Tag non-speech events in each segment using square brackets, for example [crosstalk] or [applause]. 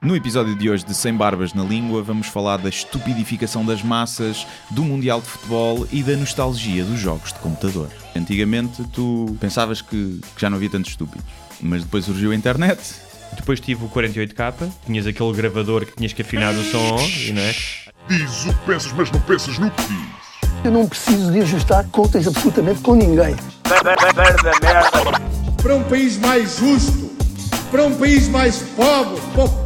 No episódio de hoje de Sem Barbas na Língua, vamos falar da estupidificação das massas, do Mundial de Futebol e da nostalgia dos jogos de computador. Antigamente tu pensavas que, que já não havia tantos estúpidos, mas depois surgiu a internet. Depois tive o 48K, tinhas aquele gravador que tinhas que afinar o som, e não é? Diz o que pensas, mas não pensas no que diz. Eu não preciso de ajustar contas absolutamente com ninguém. para um país mais justo, para um país mais pobre, po-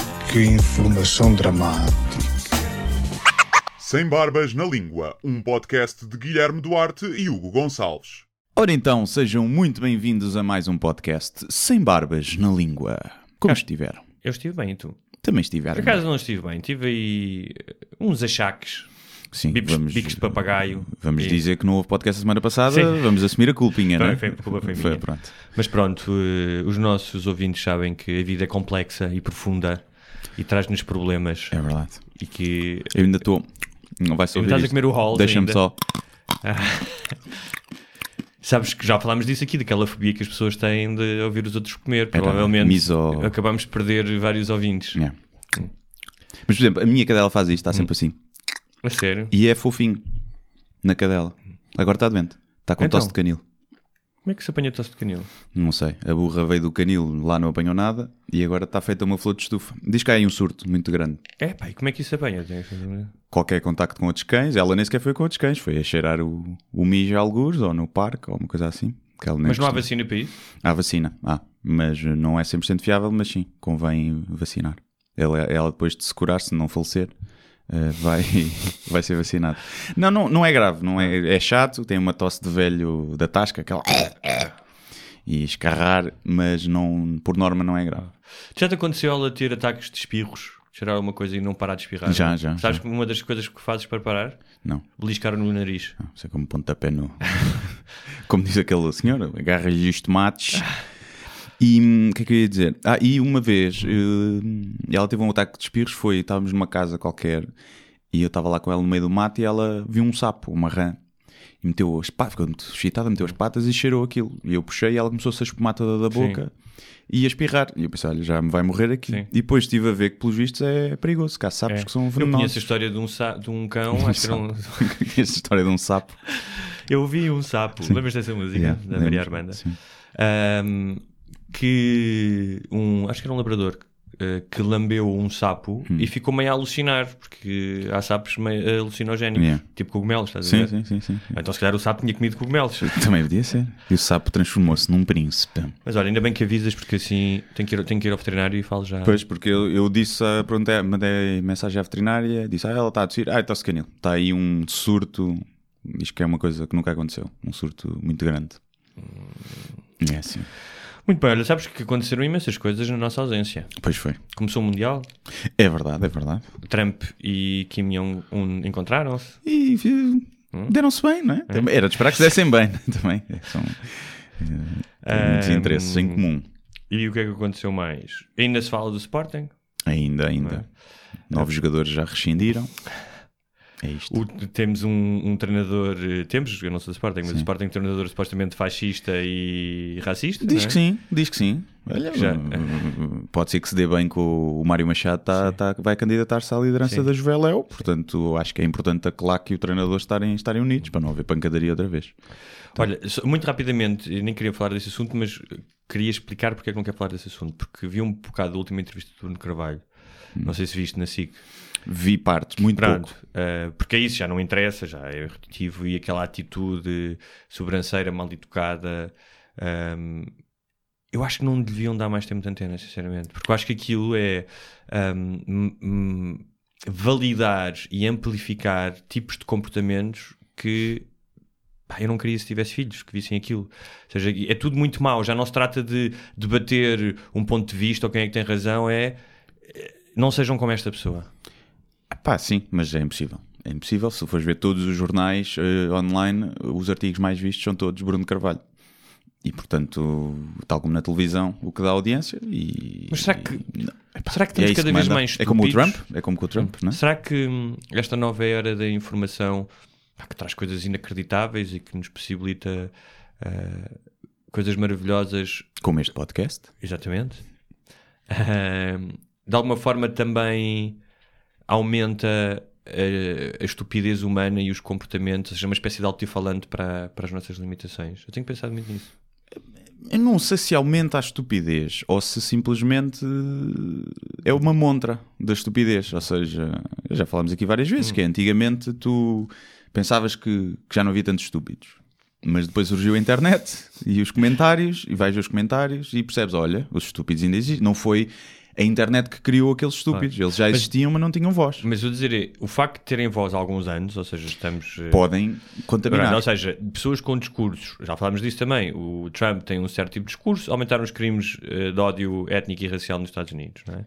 que informação dramática. Sem Barbas na Língua, um podcast de Guilherme Duarte e Hugo Gonçalves. Ora então, sejam muito bem-vindos a mais um podcast Sem Barbas na Língua. Como estiveram? Eu estive bem, e tu? Também Por estiveram. acaso não estive bem, tive aí eh, uns achaques, Sim, bicos, bicos de papagaio. Vamos E- dizer que não houve podcast a semana passada, Sim. vamos assumir a culpinha, Foi- não é? foi- culpa foi minha. pronto. Mas pronto, eh, os nossos ouvintes sabem que a vida é complexa e profunda e traz-nos problemas. É verdade. E que Eu ainda estou... Não vai ouvir estás a comer o Halls Deixa-me só... [laughs] sabes que já falámos disso aqui, daquela fobia que as pessoas têm de ouvir os outros comer. Provavelmente miso- acabamos de perder vários ouvintes. É. Mas, por exemplo, a minha cadela faz isto, está Hum. sempre assim. A sério? E é fofinho na cadela. Agora está doente. Está com Então? tosse de canil. Como é que se apanha tosse de canil? Não sei. A burra veio do canil, lá não apanhou nada e agora está feita uma flor de estufa. Diz que há aí um surto muito grande. É pá, e como é que isso se apanha? Qualquer contacto com outros cães, ela nem sequer foi com outros cães, foi a cheirar o, o mijo a algures ou no parque ou uma coisa assim. Mas não há vacina para isso? Há vacina, há. Mas não é 100% fiável, mas sim, convém vacinar. Ela, ela depois de se curar, se não falecer, eh, vai, [laughs] vai ser vacinada. Não, não, não é grave, não é, é chato, tem uma tosse de velho da tasca, aquela... E escarrar, mas não, por norma não é grave. Já te aconteceu ela ter ataques de espirros? Cheirar alguma coisa e não parar de espirrar? Já, já, Sabes já. uma das coisas que fazes para parar? Não, Beliscar no nariz. não sei como pontapé no... [laughs] como diz aquele senhor, agarra-lhe os tomates... [laughs] E hum, o que é que eu ia dizer? Ah, e uma vez eh, ela teve um ataque de espirros, foi, estávamos numa casa qualquer e eu estava lá com ela no meio do mato e ela viu um sapo, uma rã, e meteu as patas, ficou muito excitada, meteu as patas e cheirou aquilo. E eu puxei e ela começou-se a espumar toda da boca e a espirrar. E eu pensei, olha, já me vai morrer aqui. Sim. E depois estive a ver que, pelos vistos, é perigoso, há sapos É. que são Eu venenosos. conheço a história de um, sa- de um cão, acho que era um... [laughs] Essa história de um sapo. Eu vi um sapo, lembras dessa música? Yeah, da Maria Armanda? sim. Ahm, que um, acho que era um labrador eh, que lambeu um sapo Hum. e ficou meio a alucinar, porque há sapos meio alucinogénicos, Yeah. tipo cogumelos, estás a Sim, ver? sim, sim, sim. Então se calhar o sapo tinha comido cogumelos. [laughs] Também podia ser. E o sapo transformou-se num príncipe. Mas olha, ainda bem que avisas, porque assim tenho que ir, tenho que ir ao veterinário e falo já. Pois, porque eu, eu disse, a- perguntei, mandei mensagem à veterinária, disse, ah, ela está a tossir, ah, está-se canil. Está aí um surto, diz que é uma coisa que nunca aconteceu, um surto muito grande. É assim. Muito bem, olha, sabes que aconteceram imensas coisas na nossa ausência. Pois foi. Começou o Mundial, É verdade, é verdade. Trump e Kim Jong-un encontraram-se. E eh, deram-se bem, não é? Também- Era de esperar que se dessem bem, [laughs] também. É, São têm muitos Ahm, interesses em comum. E o que é que aconteceu mais? Ainda se fala do Sporting? Ainda, ainda. Novos jogadores já rescindiram. É isto. O- temos um, um treinador, eh, temos, eu não sou do Sporting, mas o Sporting é um treinador supostamente fascista e racista. Diz é? que sim, diz que sim. Olha, Já- [laughs] pode ser que se dê bem com o Mário Machado, tá, tá- vai candidatar-se à liderança Sim. da Juveléu, portanto acho que é importante a claque e o treinador estarem, estarem unidos para não haver pancadaria outra vez. Olha, só- muito rapidamente, eu nem queria falar desse assunto, mas queria explicar porque é que não quero falar desse assunto. Porque vi um bocado da última entrevista do Bruno Carvalho, Hum. não sei se viste na SIC. Vi partes, muito Pronto, pouco. eh, porque é isso, já não interessa, já é repetitivo e aquela atitude sobranceira mal educada. ehm, eu acho que não deviam dar mais tempo de antena, sinceramente, porque eu acho que aquilo é ehm, m- m- validar e amplificar tipos de comportamentos que eu não queria se tivesse filhos que vissem aquilo. Ou seja, é tudo muito mau. Já não se trata de debater um ponto de vista ou quem é que tem razão, é não sejam como esta pessoa. Pá, sim, mas é impossível. É impossível. Se fores ver todos os jornais eh, online, os artigos mais vistos são todos Bruno Carvalho. E portanto, tal como na televisão, o que dá audiência e. Mas será que- e- epá, será que é estamos isso cada que vez mais É como o Trump? É como com o Trump, não é? Será que hum, esta nova era da informação que traz coisas inacreditáveis e que nos possibilita ah, coisas maravilhosas, Como este podcast. exatamente, [laughs] ah, de alguma forma também aumenta ah, a, estupidez humana e os comportamentos, ou seja, uma espécie de altifalante para, para as nossas limitações? Eu tenho pensado muito nisso. Eu não sei se aumenta a estupidez ou se simplesmente é uma montra da estupidez. Ou seja, já falámos aqui várias vezes que antigamente tu pensavas que, que já não havia tantos estúpidos. Mas depois surgiu a internet e os comentários, e vais ver os comentários e percebes: olha, os estúpidos ainda existem. Não foi a internet que criou aqueles estúpidos. Eles já existiam, mas não tinham voz. Mas eu dizer, o facto de terem voz há alguns anos, ou seja, estamos. eh, Podem contaminar. Ou seja, pessoas com discursos, já falámos disso também. O Trump tem um certo tipo de discurso, aumentaram os crimes eh, de ódio étnico e racial nos Estados Unidos. Não é?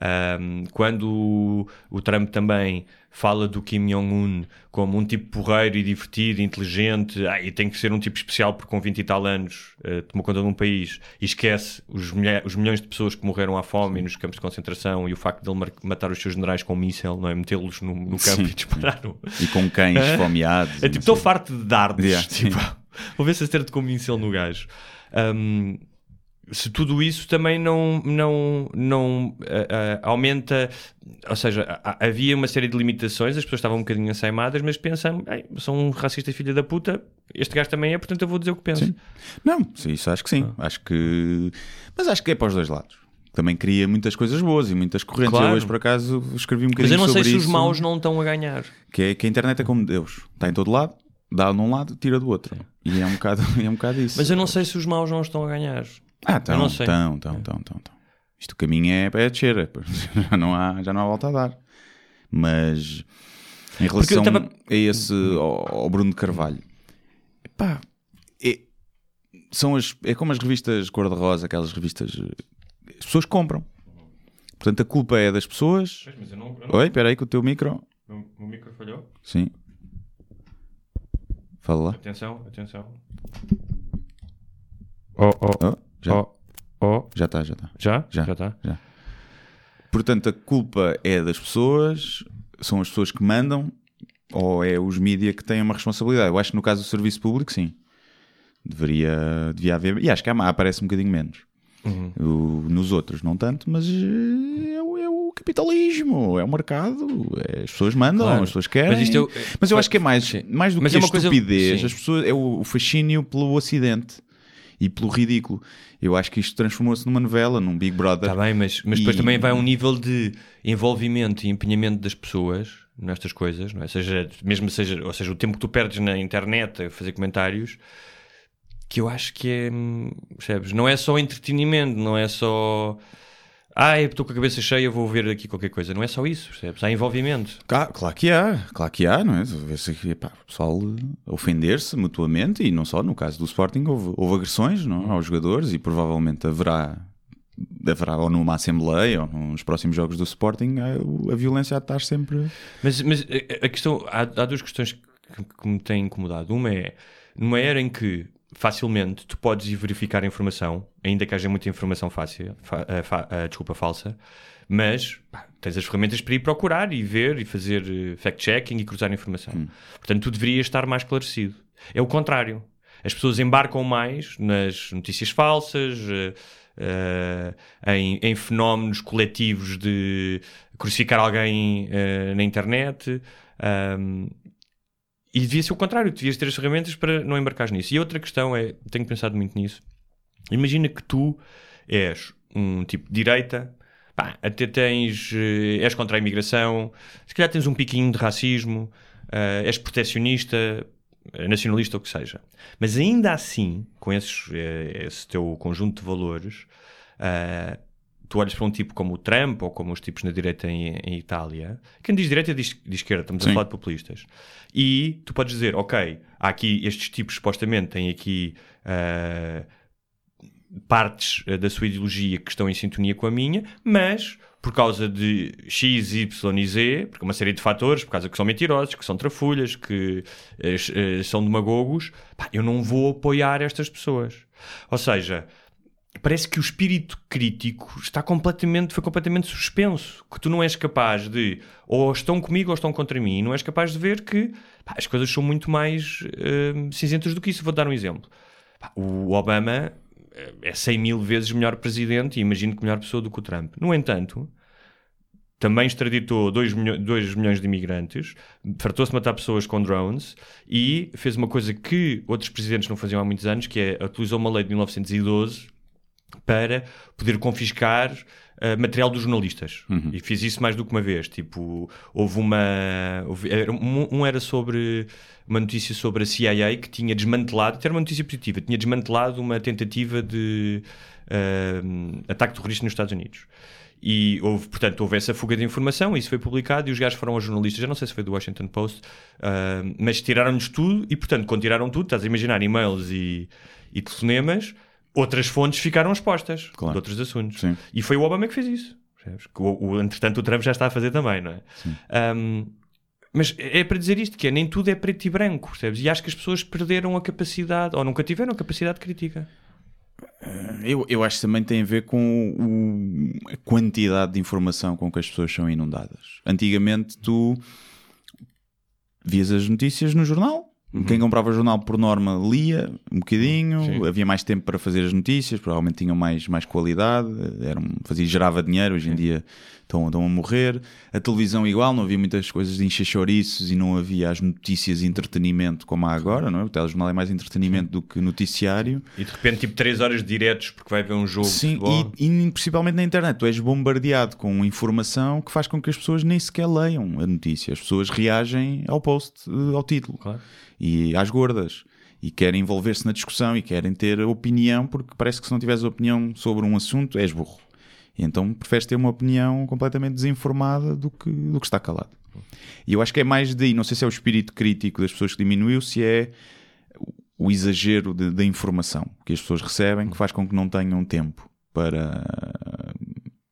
Ahm, quando o, o Trump também fala do Kim Jong-un como um tipo porreiro e divertido, inteligente, ah, e tem que ser um tipo especial porque com 20 e tal anos eh, tomou conta de um país e esquece os, os milhões de pessoas que morreram à fome nos campos de concentração e o facto de ele matar os seus generais com um míssel, não é? Metê-los no, no campo Sim. e disparar o- E com cães [laughs] esfomeados. é tipo, estou sei. farto de dardos. Yeah, [laughs] tipo, vou ver se acerto com um pincel no gajo. Um, se tudo isso também não, não, não ah, ah, aumenta, ou seja, ha- havia uma série de limitações, as pessoas estavam um bocadinho assaimadas, mas pensam, "Ei, sou um racista filha da puta, este gajo também é, portanto eu vou dizer o que penso. Sim. Não, isso acho que sim. Ah. Acho que. Mas acho que é para os dois lados. Também cria muitas coisas boas e muitas correntes. Claro. Eu hoje, por acaso, escrevi um Mas bocadinho eu não sei sobre se os isso, maus não estão a ganhar. Que é que a internet é como Deus. Está em todo lado, dá num lado, tira do outro. E é um bocado, [laughs] é um bocado isso. Mas eu não sei se os maus não estão a ganhar. Ah, eu estão, não sei. estão, estão, estão, estão, estão. Isto o caminho é, é descer. é, Já não, há, já não há volta a dar. Mas em eu relação tava- a esse, ao, ao Bruno de Carvalho, pá, é, são as, é como as revistas cor-de-rosa, aquelas revistas. eh, As pessoas compram. Portanto, a culpa é das pessoas. Mas eu não. Oi, espera aí com o teu micro. O micro falhou? Sim. Fala lá. Atenção, atenção. Oh, oh, Oh, já oh, oh. já está, já está. Já? Já. Já está? Portanto, a culpa é das pessoas, são as pessoas que mandam, ou é os mídia que têm uma responsabilidade? Eu acho que no caso do serviço público, sim. Deveria, devia haver. E acho que há, aparece um bocadinho menos. Uhum. O- nos outros, não tanto, mas eh, é, o- é o capitalismo, é o mercado, é- as pessoas mandam, Claro. as pessoas querem. Mas é- Mas eu acho que é mais, Sim. mais do Mas que é a uma coisa- estupidez, sim. as pessoas, é o, o fascínio pelo acidente e pelo ridículo. Eu acho que isto transformou-se numa novela, num Big Brother. Está bem, mas, mas depois E- também vai um nível de envolvimento e empenhamento das pessoas nestas coisas, não é? Seja, mesmo seja, ou seja, o tempo que tu perdes na internet a fazer comentários, que eu acho que é, hum, percebes? Não é só entretenimento, não é só. Ai, estou com a cabeça cheia, vou ver aqui qualquer coisa. Não é só isso, percebes? Há envolvimento. Cá- claro que há, claro que há, não é? Aqui, epá, o pessoal eh, ofender-se mutuamente e não só, no caso do Sporting houve, houve agressões não, é? aos jogadores e provavelmente haverá, haverá ou numa Assembleia ou nos próximos jogos do Sporting a, a violência estar sempre... Mas, mas a- a questão, há, há duas questões que, que me têm incomodado. Uma é, numa era em que facilmente tu podes ir verificar a informação, ainda que haja muita informação fácil, fa- eh, fa- eh, desculpa, falsa, mas pá, tens as ferramentas para ir procurar e ver e fazer eh, fact-checking e cruzar informação. Portanto, tu deverias estar mais esclarecido. É o contrário. As pessoas embarcam mais nas notícias falsas, eh, eh, em, em fenómenos coletivos de crucificar alguém eh, na internet. ahm, e devia ser o contrário, devias ter as ferramentas para não embarcar nisso. E outra questão é, tenho pensado muito nisso. Imagina que tu és um tipo de direita, pá, até tens, eh, és contra a imigração, se calhar tens um piquinho de racismo, eh, és proteccionista, eh, nacionalista ou o que seja. Mas ainda assim, com esses, esse teu conjunto de valores, eh, tu olhas para um tipo como o Trump ou como os tipos na direita em, em Itália, quem diz direita diz de esquerda, estamos a Sim. falar de populistas. E tu podes dizer, ok, há aqui estes tipos supostamente têm aqui eh, partes eh, da sua ideologia que estão em sintonia com a minha, mas por causa de X, Y e Z, porque uma série de fatores, por causa que são mentirosos, que são trafulhas, que eh, eh, são demagogos, pá, eu não vou apoiar estas pessoas. Ou seja, parece que o espírito crítico está completamente, foi completamente suspenso. Que tu não és capaz de, ou estão comigo ou estão contra mim, e não és capaz de ver que pá, as coisas são muito mais eh, cinzentas do que isso. Vou dar um exemplo. Pá, o Obama eh, é 100 mil vezes melhor presidente e imagino que melhor pessoa do que o Trump. No entanto, também extraditou 2 milho milhões de imigrantes, fartou-se matar pessoas com drones e fez uma coisa que outros presidentes não faziam há muitos anos, que é utilizou uma lei de 1912 para poder confiscar uh, material dos jornalistas. Uhum. E fiz isso mais do que uma vez. Tipo, houve uma. Houve, era, um, era sobre uma notícia sobre a CIA que tinha desmantelado, era uma notícia positiva, tinha desmantelado uma tentativa de uh, ataque terrorista nos Estados Unidos. E houve, portanto, houve essa fuga de informação, isso foi publicado e os gajos foram aos jornalistas, já não sei se foi do Washington Post, uh, mas tiraram-nos tudo e, portanto, quando tiraram tudo, estás a imaginar e-mails e, e telefonemas, outras fontes ficaram expostas Claro. de outros assuntos. Sim. E foi o Obama que fez isso. Que O, o, entretanto, o Trump já está a fazer também, não é? Um, mas é para dizer isto, que é, nem tudo é preto e branco, percebes? E acho que as pessoas perderam a capacidade, ou nunca tiveram a capacidade crítica. Eu, eu acho que também tem a ver com o- a quantidade de informação com que as pessoas são inundadas. Antigamente tu vias as notícias no jornal. Quem comprava jornal por norma lia um bocadinho, Sim. havia mais tempo para fazer as notícias, provavelmente tinham mais, mais qualidade, eram, fazia, gerava dinheiro, hoje em dia estão, estão a morrer. A televisão igual, não havia muitas coisas de encher chouriços e não havia as notícias e entretenimento como há agora, não é? O telejornal é mais entretenimento do que noticiário. E de repente, tipo, 3 horas de diretos porque vai ver um jogo Sim, e, e principalmente na internet, tu és bombardeado com informação que faz com que as pessoas nem sequer leiam a notícia. As pessoas reagem ao post, eh, ao título Claro. e às gordas e querem envolver-se na discussão e querem ter opinião, porque parece que se não tiveres opinião sobre um assunto és burro. E então preferes ter uma opinião completamente desinformada do que, do que está calado. E eu acho que é mais daí, não sei se é o espírito crítico das pessoas que diminuiu, se é o exagero da informação que as pessoas recebem que faz com que não tenham tempo para.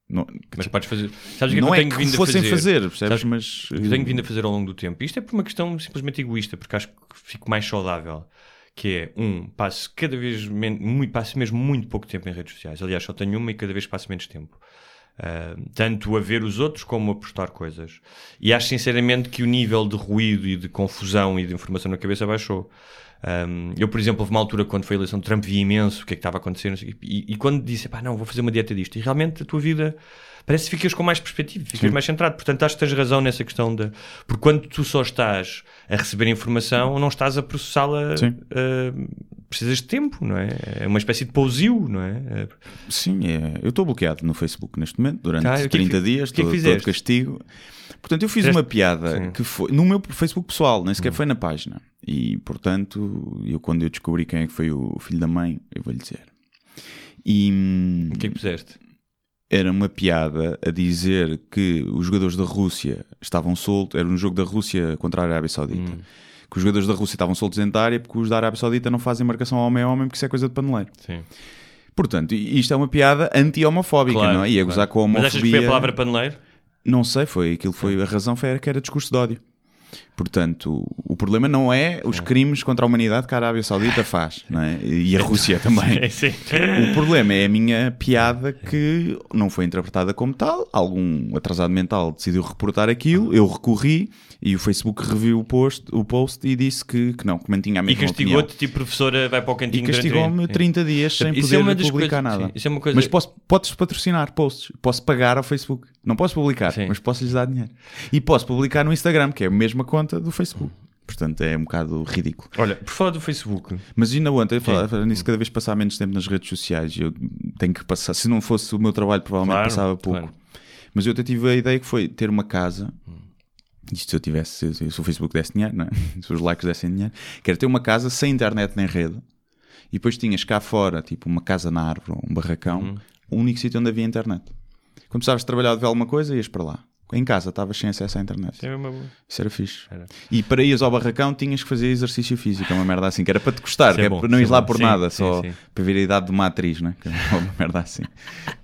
Não, Mas podes fazer. Sabes o que não é é que eu tenho que vindo fossem a fazer? fazer, percebes? Sabes- Mas que tenho vindo a fazer ao longo do tempo. Isto é por uma questão simplesmente egoísta, porque acho que fico mais saudável. Que é, um, passo cada vez muito, passo mesmo muito pouco tempo em redes sociais. Aliás, só tenho uma e cada vez passo menos tempo. Ah, tanto a ver os outros como a postar coisas. E acho sinceramente que o nível de ruído e de confusão e de informação na cabeça baixou. Um, eu, por exemplo, houve uma altura quando foi a eleição de Trump, vi imenso o que é que estava a acontecer não sei o quê. e, e quando disse, pá, não, vou fazer uma dieta disto, e realmente a tua vida parece que ficas com mais perspectiva, ficas mais centrado. Portanto, acho que tens razão nessa questão da. Porque quando tu só estás a receber informação, não estás a processá-la, Sim. uh, precisas de tempo, não é? É uma espécie de pousio, não é? Sim, é, eu estou bloqueado no Facebook neste momento, durante Ah, o que é 30 dias, é estou de castigo. Portanto, eu fiz Fizeste- uma piada Sim. Hum. que foi no meu Facebook pessoal, nem sequer foi na página. E, portanto, eu quando eu descobri quem é que foi o filho da mãe, eu vou lhe dizer. E hum, O que é que puseste? era uma piada a dizer que os jogadores da Rússia estavam soltos, era um jogo da Rússia contra a Arábia Saudita. Hum. Que os jogadores da Rússia estavam soltos dentro da área porque os da Arábia Saudita não fazem marcação homem a homem porque isso é coisa de paneleiro. Sim. Portanto, isto é uma piada anti-homofóbica, Claro, não é? E a claro. gozar com a Mas homofobia. achas que foi a palavra paneleiro? Não sei, foi aquilo foi a razão foi que era discurso de ódio. Portanto, o problema não é os crimes contra a humanidade que a Arábia Saudita faz, é? E a Rússia também. Sim. O problema é a minha piada que não foi interpretada como tal. Algum atrasado mental decidiu reportar aquilo, eu recorri e o Facebook reviu o post, o post e disse que, que não, que mantinha a E mesma opinião. castigou-te, tipo, professora, vai para o E cantinho durante- castigou-me 30 dias sem Isso poder é uma das publicar coisas- nada. sim, isso é uma coisa- Mas posso, podes patrocinar posts, posso pagar ao Facebook. Não posso publicar, mas posso lhes dar dinheiro. E posso publicar no Instagram, que é a mesma conta do Facebook. Portanto, é um bocado ridículo. Olha, por falar do Facebook, Mas ainda ontem, falar falar nisso, cada vez passar menos tempo nas redes sociais. Eu tenho que passar. Se não fosse o meu trabalho, provavelmente Claro, passava pouco. claro. Mas eu até tive a ideia que foi ter uma casa. Isto se eu tivesse, se, se o Facebook desse dinheiro, não é? [laughs] se os likes dessem dinheiro, que era ter uma casa sem internet nem rede. E depois tinhas cá fora, tipo uma casa na árvore, um barracão, Uhum. o único sítio onde havia internet. Quando precisavas de trabalhar de ver alguma coisa, ias para lá. Em casa, estavas sem acesso à internet. Isso é uma boa. Isso era fixe. Era. E para ires ao barracão tinhas que fazer exercício físico, é uma merda assim, que era para te gostar, é é bom, não ires é lá por Sim, nada, sim, só sim. para ver a idade de uma atriz, né? Que é uma [laughs] merda assim.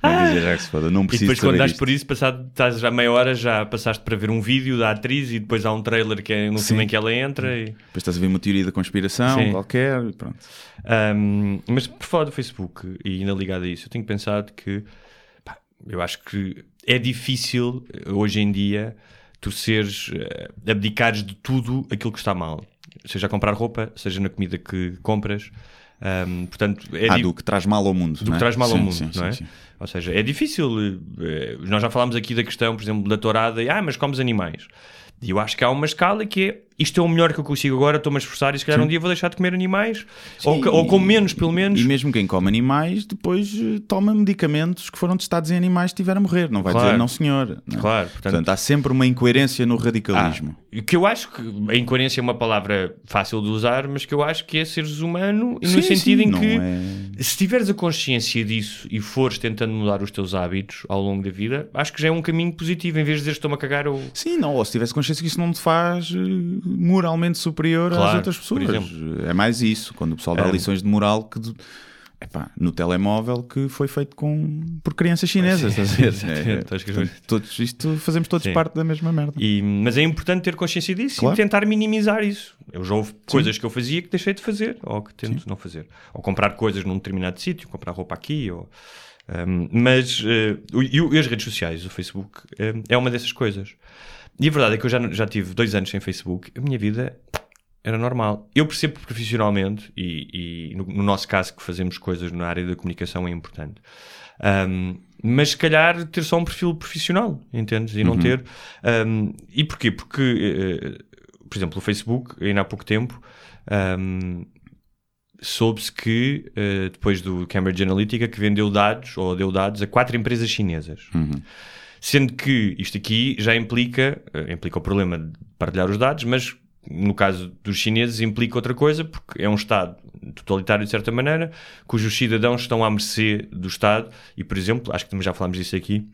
Não dizer já que se foda, não E preciso depois, quando isto. por isso, passado, estás já meia hora, já passaste para ver um vídeo da atriz e depois há um trailer que é no Sim. filme em que ela entra. E... Depois estás a ver uma teoria da conspiração Sim. qualquer e pronto. Um, mas por fora do Facebook e ainda ligado a isso, eu tenho pensado que pá, eu acho que é difícil hoje em dia tu seres eh, abdicares de tudo aquilo que está mal, seja a comprar roupa, seja na comida que compras. Um, portanto, é ah, do que traz mal ao mundo. do não que é? traz mal ao Sim, mundo, sim, não é? sim. Ou seja, é difícil. eh, nós já falámos aqui da questão, por exemplo, da tourada, e ah, mas comes animais. E eu acho que há uma escala que é isto é o melhor que eu consigo agora, estou-me a esforçar e se calhar um dia vou deixar de comer animais, ou, que- ou com menos, pelo menos. E mesmo quem come animais, depois eh, toma medicamentos que foram testados em animais e estiver a morrer. Não vai Claro. dizer não, senhor. não é? Claro, portanto- portanto, há sempre uma incoerência no radicalismo. Ah, que eu acho que a incoerência é uma palavra fácil de usar, mas que eu acho que é seres humano, e no Sim, sentido sim, em que é- se tiveres a consciência disso e fores tentando mudar os teus hábitos ao longo da vida, acho que já é um caminho positivo, em vez de dizer estou-me a cagar ou. Sim, não, ou se tivesse consciência que isso não te faz eh, moralmente superior às Claro, outras por pessoas. É mais isso, quando o pessoal dá É. lições de moral que de- epá, no telemóvel que foi feito com, por crianças chinesas. Sim, [laughs] É, portanto, todos, isto fazemos todos Sim. parte da mesma merda. E- mas é importante ter consciência disso Claro. e tentar minimizar isso. Eu já houve coisas que eu fazia que deixei de fazer, ou que tento não fazer. Ou comprar coisas num determinado sítio, comprar roupa aqui, ou... um, mas o- e, e as redes sociais, o Facebook, eh, é uma dessas coisas. E a verdade é que eu já, já tive dois anos sem Facebook, a minha vida era normal. Eu percebo profissionalmente, e, e no, no nosso caso que fazemos coisas na área da comunicação é importante. Um, mas se calhar ter só um perfil profissional, entendes? E não ter. um, e porquê? Porque, eh, por exemplo, o Facebook, ainda há pouco tempo, um, soube-se que, eh, depois do Cambridge Analytica, que vendeu dados, ou deu dados, a quatro empresas chinesas. Sendo que isto aqui já implica, eh, implica o problema de partilhar os dados, mas no caso dos chineses implica outra coisa, porque é um Estado totalitário de certa maneira, cujos cidadãos estão à mercê do Estado, e por exemplo, acho que também já falámos disso aqui,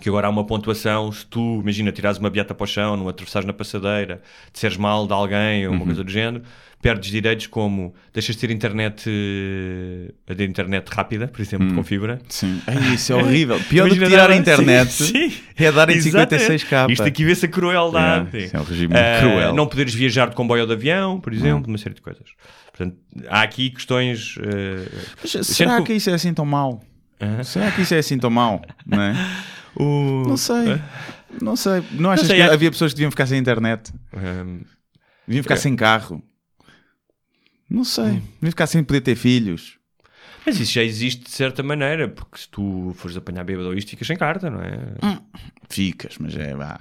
que agora há uma pontuação, se tu, imagina, tirares uma beata para o chão, não atravessares na passadeira, disseres mal de alguém ou uma coisa do género, perdes direitos como deixas de ter internet, eh, de internet rápida, por exemplo, com fibra. Sim. Ai, isso é [laughs] horrível. Pior do que tirar a internet Sim, sim. é dar em Exatamente. 56k. Isto aqui vê-se a crueldade. Yeah, é um regime Ah, cruel. Não poderes viajar de comboio ou de avião, por exemplo, uma série de coisas. Portanto, há aqui questões. eh, Mas será que isso é assim tão mau? Será que isso é assim tão mau? Não é? [laughs] o- Não sei. Não sei. Não achas sei, que acho- havia pessoas que deviam ficar sem internet? Ehm, Deviam ficar É. sem carro? Não sei. Hum. Deviam ficar sem poder ter filhos? mas isso já existe de certa maneira, porque se tu fores apanhar bêbado ou isto, ficas sem carta, não é? Ficas, mas é vá.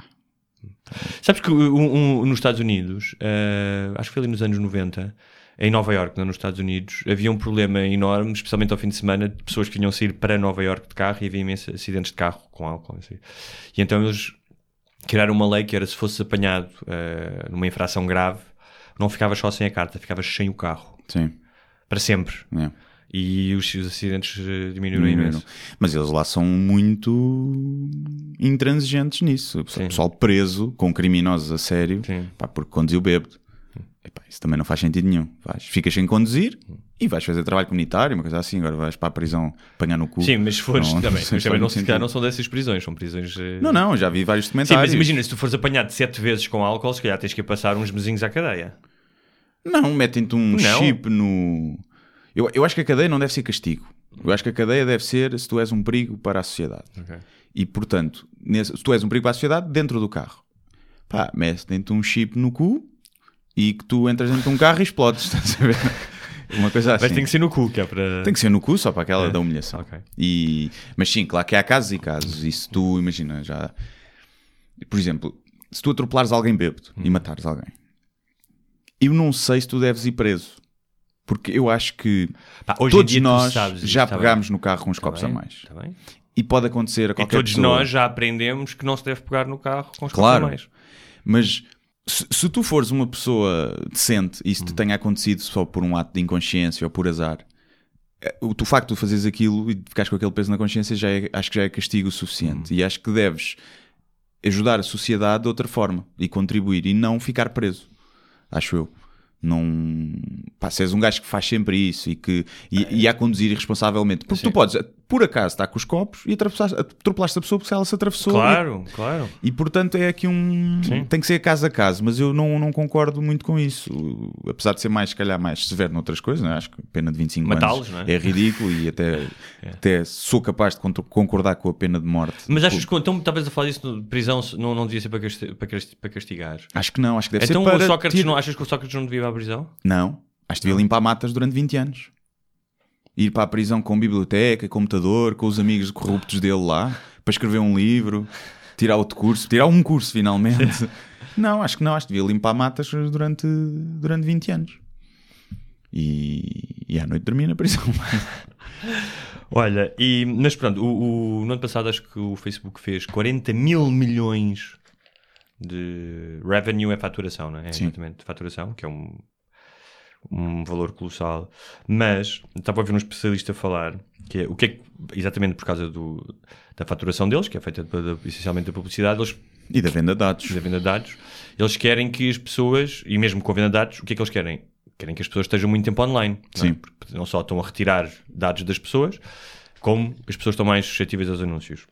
Sabes que um- um- nos Estados Unidos, eh, acho que foi ali nos anos 90, em Nova York, não, nos Estados Unidos, havia um problema enorme, especialmente ao fim de semana, de pessoas que vinham sair para Nova York de carro e havia imensos acidentes de carro com álcool. Assim. E então eles criaram uma lei que era se fosse apanhado eh, numa infração grave, não ficavas só sem a carta, ficavas sem o carro. Sim. Para sempre. é. E os, os acidentes eh, diminuíram Diminuíram. imenso. Mas eles lá são muito intransigentes nisso. O Sim. pessoal preso com criminosos a sério Sim. pá, porque conduziu bêbado. Epá, isso também não faz sentido nenhum. Vais, ficas sem conduzir e vais fazer trabalho comunitário, uma coisa assim. Agora vais para a prisão apanhar no cu. Sim, mas se fores Não, também, não mas [laughs] também não, se calhar não são dessas prisões, são prisões. eh, Não, não, já vi vários Sim, documentários. mas imagina, se tu fores apanhado sete vezes com álcool, se calhar tens que ir passar uns mesinhos à cadeia. Não, metem-te um Não. chip no. Eu, eu acho que a cadeia não deve ser castigo. Eu acho que a cadeia deve ser se tu és um perigo para a sociedade. E portanto, nesse- se tu és um perigo para a sociedade, dentro do carro, pá, metem-te um chip no cu e que tu entras dentro de um carro e explodes. [laughs] Estás a ver? Uma coisa assim. Mas tem que ser no cu, que é para. Tem que ser no cu só para aquela da humilhação. ok. E, mas sim, claro que há casos e casos. E se tu, imagina, já. Por exemplo, se tu atropelares alguém bêbado Hum. e matares alguém, eu não sei se tu deves ir preso. Porque eu acho que Pá, todos nós sabes já tá pegámos bem? no carro com uns Tá copos bem, a mais. tá bem. E pode acontecer a E qualquer todos pessoa. nós já aprendemos que não se deve pegar no carro com os Claro. copos a mais. Mas se, se tu fores uma pessoa decente e se Hum. te tenha acontecido só por um ato de inconsciência ou por azar, eh, o, o facto de tu fazeres aquilo e ficares com aquele peso na consciência já é- acho que já é castigo Hum. suficiente. E acho que deves ajudar a sociedade de outra forma e contribuir e não ficar preso, acho eu. Não, pá, se és um gajo que faz sempre isso e que e, e a conduzir irresponsavelmente, porque tu podes, por acaso, estar com os copos e atropelaste a pessoa porque ela se atravessou. Claro, claro. E portanto é aqui um. Sim. Tem que ser caso a caso, mas eu não, não concordo muito com isso. Apesar de ser mais, se calhar, mais severo noutras coisas, não é? acho que pena de 25 Matá-los, anos não é? ridículo e até, [laughs] até sou capaz de concordar com a pena de morte. Mas achas que então estavas a falar disso de prisão não, não devia ser para, casti- para casti- para castigar? Acho que não, acho que deve então ser para. o Sócrates ter- não, achas que o Sócrates não devia ir à prisão? Não, acho que devia limpar matas durante 20 anos. Ir para a prisão com biblioteca, computador, com os amigos corruptos dele lá, para escrever um livro, tirar outro curso, tirar um curso finalmente. [laughs] Não, acho que não, acho que devia limpar matas durante, durante 20 anos. E, e à noite dormia na prisão. [laughs] Olha, e, mas pronto, o, o- no ano passado acho que o Facebook fez 40 mil milhões de revenue é faturação, não é? É Sim. Exatamente, faturação, que é um, um valor colossal. Mas estava a ouvir um especialista falar que é o que é que, exatamente por causa do, da faturação deles, que é feita da- essencialmente da publicidade, eles E da venda de dados. da venda de dados, eles querem que as pessoas, e mesmo com a venda de dados, o que é que eles querem? Querem que as pessoas estejam muito tempo online. Não, é? Sim. Porque não só estão a retirar dados das pessoas, como as pessoas estão mais suscetíveis aos anúncios.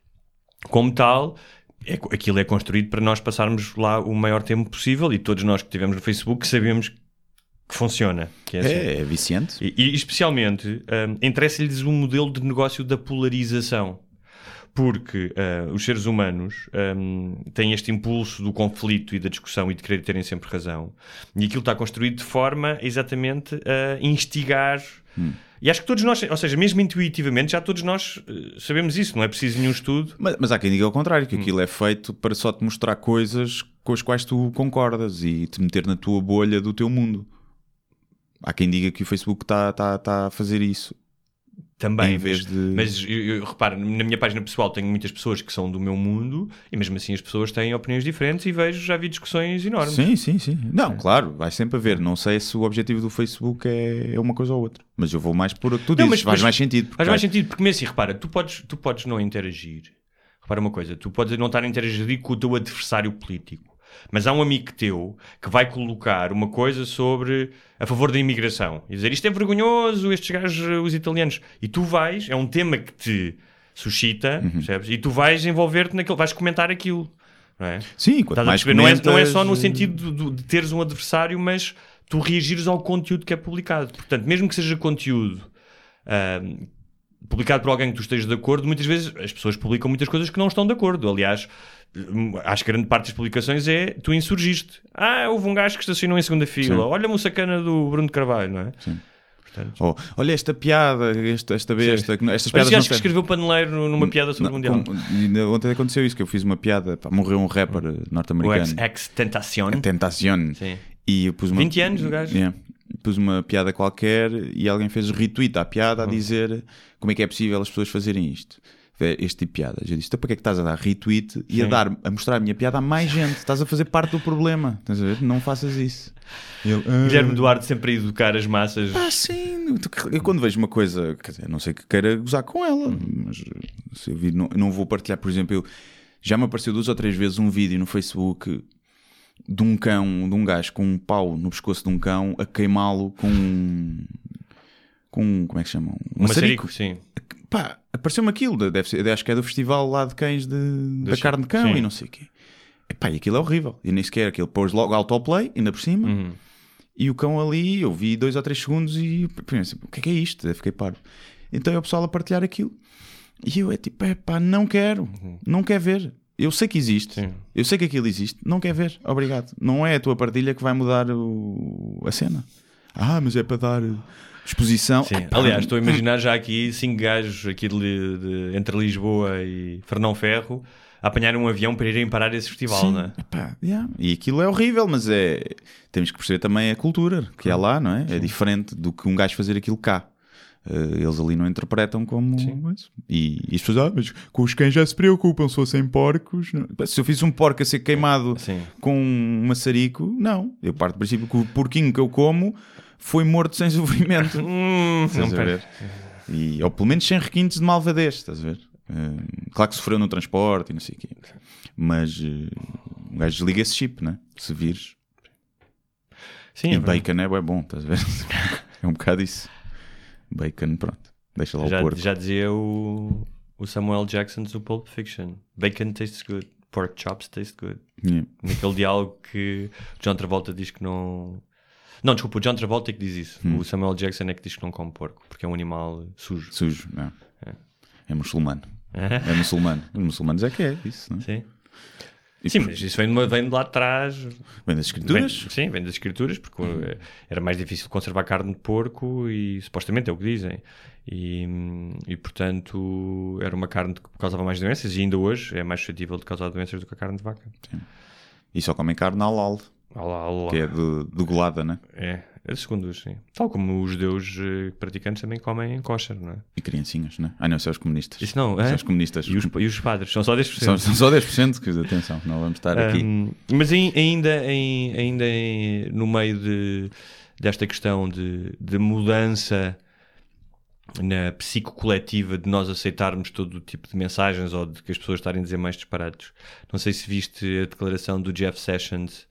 Como tal, é, aquilo é construído para nós passarmos lá o maior tempo possível e todos nós que estivemos no Facebook sabemos que funciona. Que é assim. É, é viciante. E, e especialmente hum, interessa-lhes um modelo de negócio da polarização. Porque ah, os seres humanos hum, têm este impulso do conflito e da discussão e de querer terem sempre razão. E aquilo está construído de forma exatamente a instigar. E acho que todos nós, ou seja, mesmo intuitivamente, já todos nós eh, sabemos isso, não é preciso nenhum estudo. Mas, mas há quem diga ao contrário, Hum. que aquilo é feito para só te mostrar coisas com as quais tu concordas e te meter na tua bolha do teu mundo. Há quem diga que o Facebook está tá, tá a fazer isso. Também, Em vez mas, de- mas eu, eu reparo, na minha página pessoal tenho muitas pessoas que são do meu mundo e mesmo assim as pessoas têm opiniões diferentes e vejo, já vi discussões enormes. Sim, sim, sim. Não, claro, vai sempre haver. Não sei se o objetivo do Facebook é, é uma coisa ou outra. Mas eu vou mais por o que tu Não, dizes. mas- faz mas mais sentido. porque Faz mais sentido, porque mesmo assim, repara, tu podes, tu podes não interagir. Repara uma coisa, tu podes não estar a interagir com o teu adversário político. Mas há um amigo teu que vai colocar uma coisa sobre a favor da imigração e dizer isto é vergonhoso, estes gajos, os italianos. E tu vais, é um tema que te suscita, Uhum. percebes? E tu vais envolver-te naquilo, vais comentar aquilo. Não é? Sim, quanto mais perceber? Não é, não é só no comentas- sentido de, de teres um adversário, mas tu reagires ao conteúdo que é publicado. Portanto, mesmo que seja conteúdo ahm, publicado por alguém que tu estejas de acordo, muitas vezes as pessoas publicam muitas coisas que não estão de acordo. Aliás, acho que grande parte das publicações é tu insurgiste. Ah, houve um gajo que estacionou em segunda fila. Olha-me o sacana do Bruno Carvalho, não é? Sim. Oh, olha esta piada, esta, esta besta. Estas piadas não que escreveu paneleiro numa piada sobre o Mundial. ainda ontem aconteceu isso, que eu fiz uma piada. pá, morreu um rapper eh, O norte-americano. ex-tentacion. A Tentacion. Sim. E eu pus uma, 20 anos, o gajo. Yeah. Pus uma piada qualquer e alguém fez retweet à piada a Uhum. dizer como é que é possível as pessoas fazerem isto. Este tipo de piadas. Eu disse: então para que é que estás a dar retweet e a, Sim. dar, a mostrar a minha piada a mais gente? Estás a fazer parte do problema. Estás a ver? Não faças isso. Ele, "Ah, Guilherme Duarte sempre a educar as massas. ah, sim. Eu quando vejo uma coisa, quer dizer, a não sei que queira gozar com ela, mas se eu vir, não, eu não vou partilhar, por exemplo, eu, já me apareceu duas ou três vezes um vídeo no Facebook de um cão, de um gajo com um pau no pescoço de um cão a queimá-lo com um- com como é que chamam? Um maçarico. maçarico, sim. Pá, apareceu-me aquilo, deve ser, acho que é do festival lá de cães de, da carne de cão sim. e não sei o quê. Epá, e aquilo é horrível. E nem sequer aquilo pôs logo autoplay, ainda por cima. Uhum. E o cão ali, eu vi dois ou três segundos e pensei, o que é que é isto? Eu fiquei parvo. Então é o pessoal a partilhar aquilo. E eu é tipo, é pá, não quero, não quer ver. Eu sei que existe, Uhum. Sim. eu sei que aquilo existe, não quer ver, obrigado. Não é a tua partilha que vai mudar o- a cena. Ah, mas é para dar exposição. Sim. Epá, Aliás, estou a imaginar já aqui cinco gajos aqui de, de- entre Lisboa e Fernão Ferro a apanharem um avião para irem parar esse festival, Sim, não é? epá, yeah. E aquilo é horrível, mas é. Temos que perceber também a cultura que há lá, não é? É diferente do que um gajo fazer aquilo cá. Eh, eles ali não interpretam como isso. E, e as pessoas, ah, mas com os cães já se preocupam, se fossem porcos. não." Se eu fiz um porco a ser queimado Sim. com um maçarico, não. Eu parto do princípio que o porquinho que eu como foi morto sem sofrimento. [laughs] Hum, não, ver? E, ou pelo menos sem requintes de malvadez, estás a ver? Eh, claro que sofreu no transporte e não sei o quê. Mas um gajo desliga esse chip, né? Se vires. Sim, e é bacon é bom, estás a ver? [laughs] é um bocado isso. Bacon, pronto. Deixa lá o já, porco. já dizia o, o Samuel Jackson do Pulp Fiction: Bacon tastes good, pork chops taste good. Yeah. Naquele diálogo que o John Travolta diz que não. Não, desculpa, o John Travolta é que diz isso. Hum. O Samuel Jackson é que diz que não come porco, porque é um animal sujo. Sujo, não. É muçulmano. É muçulmano. Os muçulmanos é que é isso, não é? Sim. E Sim, por- mas isso vem de, vem de lá de trás. Vem das Vem, escrituras? sim, vem das escrituras, porque eh, era mais difícil conservar carne de porco e supostamente é o que dizem. E, e, portanto era uma carne que causava mais doenças e ainda hoje é mais suscetível de causar doenças do que a carne de vaca. E só comem carne halal, Alá, alá. que é de, de golada, né? É, é segundo os, sim. Tal como os judeus eh, praticantes também comem kosher, não é? E criancinhas, né? Ah, não, são os comunistas. Isso não, São é? os comunistas. E os, e os padres, são só 10%. São, são só 10%, que atenção, não vamos estar aqui. Um, mas ai- ainda, em- ainda em- no meio de, desta questão de, de mudança na psico coletiva de nós aceitarmos todo o tipo de mensagens ou de que as pessoas estarem a dizer mais disparados. Não sei se viste a declaração do Jeff Sessions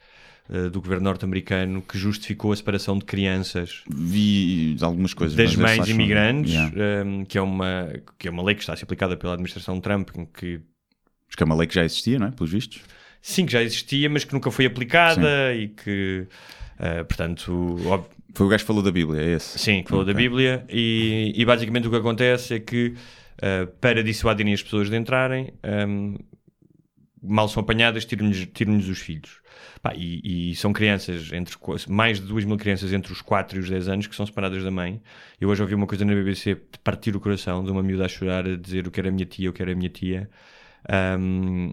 do governo norte-americano que justificou a separação de crianças Vi algumas coisas. das mães imigrantes, Yeah. um, que, é uma, que é uma lei que está a ser aplicada pela administração Trump, em que Acho que é uma lei que já existia, não é? Pelos vistos. sim, que já existia, mas que nunca foi aplicada e que, eh, portanto, Foi o gajo que falou da Bíblia, é esse? sim, que falou da Ok. Bíblia e, e basicamente o que acontece é que eh, para dissuadirem as pessoas de entrarem, ehm, mal são apanhadas, tiram-lhes tiram-lhes os filhos. Pá, e, e são crianças, entre mais de 2 mil crianças entre os 4 e os 10 anos que são separadas da mãe. Eu hoje ouvi uma coisa na BBC de partir o coração de uma miúda a chorar, a dizer o que era a minha tia, o que era a minha tia. Um,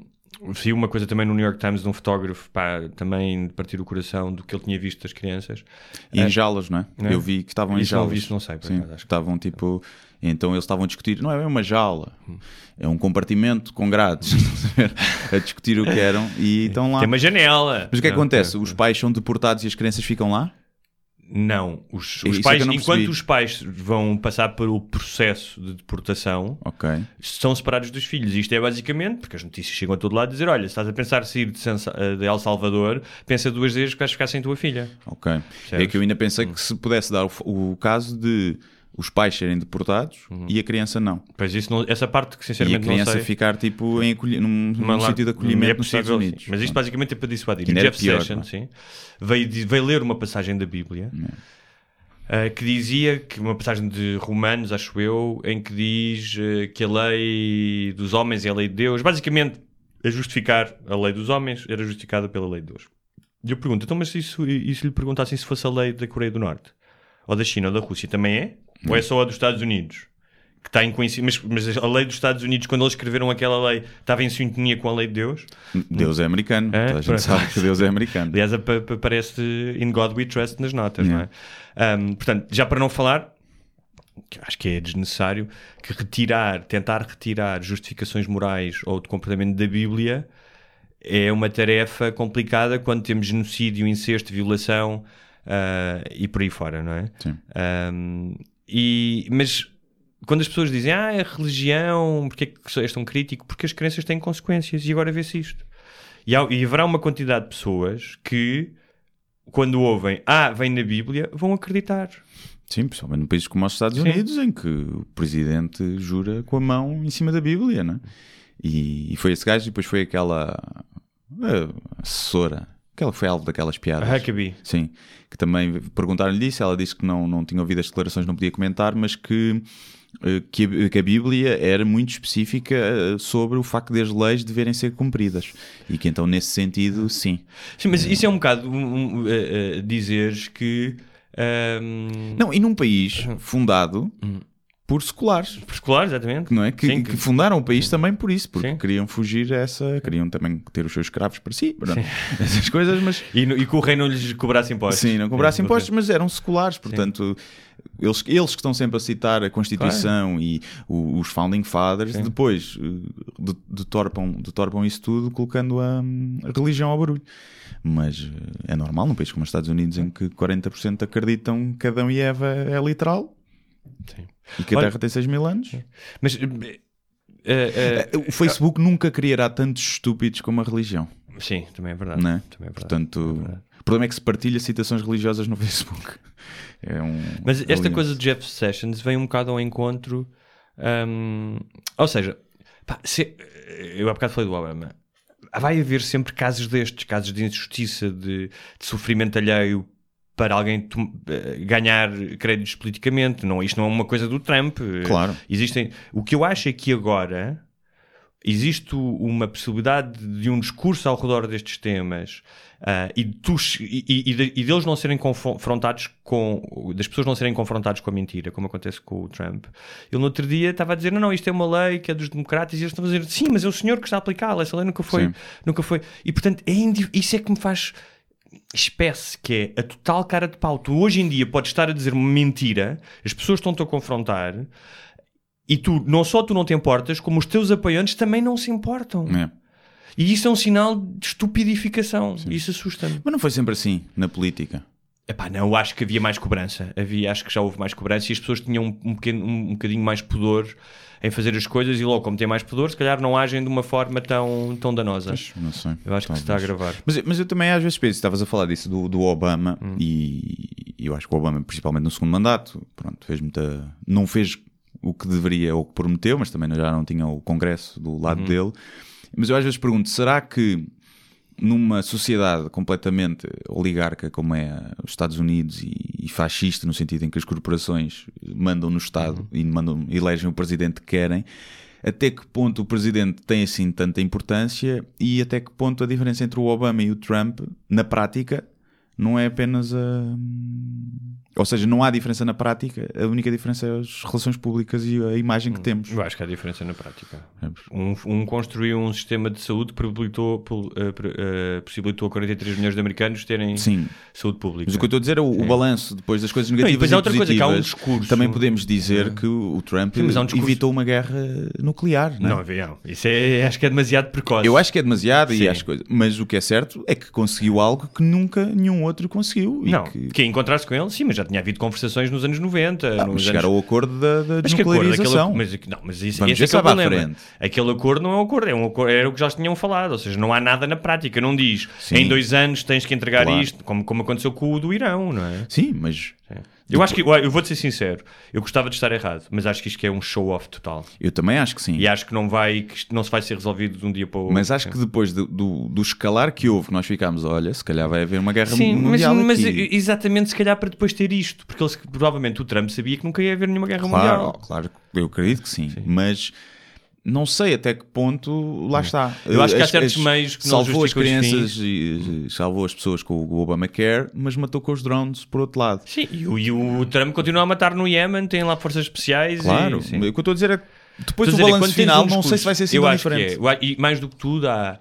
vi uma coisa também no New York Times de um fotógrafo, pá, também de partir o coração do que ele tinha visto das crianças. E em jalas, não é? É. Eu vi que estavam em Isso não jalas. vi, isso não sei, por Sim, acaso, acho que- estavam tipo. Então eles estavam a discutir, não é bem uma jaula, é um compartimento com grades, [laughs] a a discutir o que eram e estão lá. Tem uma janela. Mas o que é que acontece? não. Os pais são deportados e as crianças ficam lá? Não, os, é os pais, eu não enquanto os pais vão passar pelo processo de deportação, Ok. são separados dos filhos. Isto é basicamente, porque as notícias chegam a todo lado, dizer: olha, se estás a pensar sair de, San- de El Salvador, pensa duas vezes que vais ficar sem tua filha. Ok. É que eu ainda pensei que se pudesse dar o, o caso de os pais serem deportados e a criança não. Pois isso não- essa parte que E a sinceramente não criança sei. ficar tipo em acolhi- num, num sítio de acolhimento é nos possível, Estados sim. Unidos. Mas isto basicamente é para dissuadir. O era Jeff pior, Sessions não sim, veio, veio ler uma passagem da Bíblia eh, que dizia que uma passagem de Romanos, acho eu, em que diz eh, que a lei dos homens é a lei de Deus. Basicamente, a justificar a lei dos homens era justificada pela lei de Deus. E eu pergunto, então, mas se isso, e se lhe perguntassem se fosse a lei da Coreia do Norte? Ou da China ou da Rússia, também é? Ou é só a dos Estados Unidos? Que está em coincidência. Mas, mas a lei dos Estados Unidos, quando eles escreveram aquela lei, estava em sintonia com a lei de Deus? Deus é americano. É? A gente Pronto. sabe que Deus é americano. Aliás, apa- aparece In God We Trust nas notas, não é? Um, portanto, já para não falar, que acho que é desnecessário, que retirar, tentar retirar justificações morais ou de comportamento da Bíblia é uma tarefa complicada quando temos genocídio, incesto, violação ah, e por aí fora, não é? Sim. Um, e, mas quando as pessoas dizem, ah, é religião, porque é que és tão crítico? Porque as crenças têm consequências e agora vê-se isto. E, há- e haverá uma quantidade de pessoas que, quando ouvem, ah, vem na Bíblia, vão acreditar. Sim, principalmente num país como os Estados Sim. Unidos, em que o presidente jura com a mão em cima da Bíblia, né? E, e foi esse gajo, e depois foi aquela eh, assessora, aquela que foi alvo daquelas piadas. A Huckabee. Sim, que também perguntaram-lhe disso. Ela disse que não, não tinha ouvido as declarações, não podia comentar, mas que, eh, que, a, que a Bíblia era muito específica eh, sobre o facto das leis deverem ser cumpridas. E que então, nesse sentido, sim. Sim, mas isso é um bocado um, um, eh, eh, dizeres que. Um, Não, e num país fundado por seculares. por escolar, exatamente. não é? Que, Sim, que fundaram o país também por isso, porque Sim. queriam fugir a essa, queriam também ter os seus escravos para si, [laughs] essas coisas, mas E, no- e que o rei não lhes cobrasse impostos. sim, não cobrassem É, impostos, mas eram seculares, portanto, eles, eles que estão sempre a citar a Constituição e o- os Founding Fathers, depois eh, de- deturpam, deturpam isso tudo colocando a, a religião ao barulho. Mas eh, é normal num país como os Estados Unidos em que 40% acreditam que Adão e Eva é literal Sim. E que a Olha- Terra tem 6 mil anos. Mas eh, eh, O Facebook nunca criará tantos estúpidos como a religião, sim, também é verdade. não é? Também é verdade. Portanto, o problema é que se partilha citações religiosas no [laughs] Facebook. É um, Mas esta aliança. coisa de Jeff Sessions vem um bocado ao encontro. hum, ou seja, pá, se- eu há bocado falei do Obama. Vai haver sempre casos destes, casos de injustiça, de, de sofrimento alheio para alguém eh, ganhar créditos politicamente. Não, isto não é uma coisa do Trump. Claro. Existem. O que eu acho é que agora existe uma possibilidade de um discurso ao redor destes temas ah, e, tu, e, e- e de- deles não serem confrontados com das pessoas não serem confrontados com a mentira, como acontece com o Trump. Ele no outro dia estava a dizer: não, não, isto é uma lei que é dos democratas, e eles estão a dizer: sim, mas é o senhor que está a aplicá-la, essa lei nunca foi, Sim. nunca foi. E portanto, é isso é que me faz espécie que é a total cara de pau. Tu hoje em dia podes estar a dizer uma mentira, as pessoas estão-te a confrontar e tu, não só tu não te importas, como os teus apoiantes também não se importam. É. E isso é um sinal de estupidificação. Isso assusta-me. Mas não foi sempre assim na política. Epá, não, eu acho que havia mais cobrança. Havia, acho que já houve mais cobrança e as pessoas tinham um, um, pequeno, um, um bocadinho mais pudor em fazer as coisas e logo, como têm mais pudor, se calhar não agem de uma forma tão, tão danosa. Não sei. Eu acho que se está a Talvez. gravar. Mas, mas eu também às vezes penso, estavas a falar disso do, do Obama Hum. e, eu acho que o Obama, principalmente no segundo mandato, pronto, fez muita. Não fez o que deveria ou o que prometeu, mas também já não tinha o Congresso do lado Uhum. dele. Mas eu às vezes pergunto, será que numa sociedade completamente oligarca como é os Estados Unidos e, e fascista no sentido em que as corporações mandam no Estado Uhum. e mandam, elegem o presidente que querem, até que ponto o presidente tem assim tanta importância e até que ponto a diferença entre o Obama e o Trump, na prática, não é apenas a. Ou seja, não há diferença na prática, a única diferença é as relações públicas e a imagem que temos. Eu acho que há diferença na prática. Um, um construiu um sistema de saúde que possibilitou, eh, eh, possibilitou a 43 milhões de americanos terem Sim. saúde pública. Mas o que eu estou a dizer é o, o balanço depois das coisas e negativas depois e, há outra coisa, que há um discurso- Também podemos dizer que o, Trump Sim, um evitou uma guerra nuclear. Não, é? Não. Isso é, acho que é demasiado precoce. Eu acho que é demasiado Sim. e acho coisa. Mas o que é certo é que conseguiu algo que nunca nenhum outro conseguiu. E Não, que, que encontrar-se com ele, sim, mas já tinha havido conversações nos anos 90. Ah, nos chegar anos... ao acordo da, da Mas que acordo? Aquele, desnuclearização. mas, não, mas isso, Vamos esse é que é o problema. frente. Aquele acordo não é um acordo, é um acordo, era o que já tinham falado, ou seja, não há nada na prática. Não diz Sim. em dois anos tens que entregar Claro. isto, como, como aconteceu com o do Irão, não é? Sim, mas Eu acho que, eu vou-te ser sincero, eu gostava de estar errado, mas acho que isto é um show-off total. eu também acho que sim. E acho que não vai, que isto não se vai ser resolvido de um dia para o outro. Mas acho que depois do, do, do escalar que houve, que nós ficámos, olha, se calhar vai haver uma guerra Sim, mas, mundial mas aqui. exatamente se calhar para depois ter isto, porque ele, provavelmente o Trump sabia que nunca ia haver nenhuma guerra Claro, mundial. claro, eu acredito que sim, mas não sei até que ponto lá está. Eu acho que há As- certos as- meios que não salvou as justificam os crianças e, e salvou as pessoas com o Obamacare, mas matou com os drones por outro lado. Sim, e o, e o Trump continua a matar no Iémen, tem lá forças especiais. Claro, e, sim. o que eu estou a dizer é que depois do balanço final um não sei discurso- se vai ser assim eu acho diferente. Que é. E mais do que tudo, há,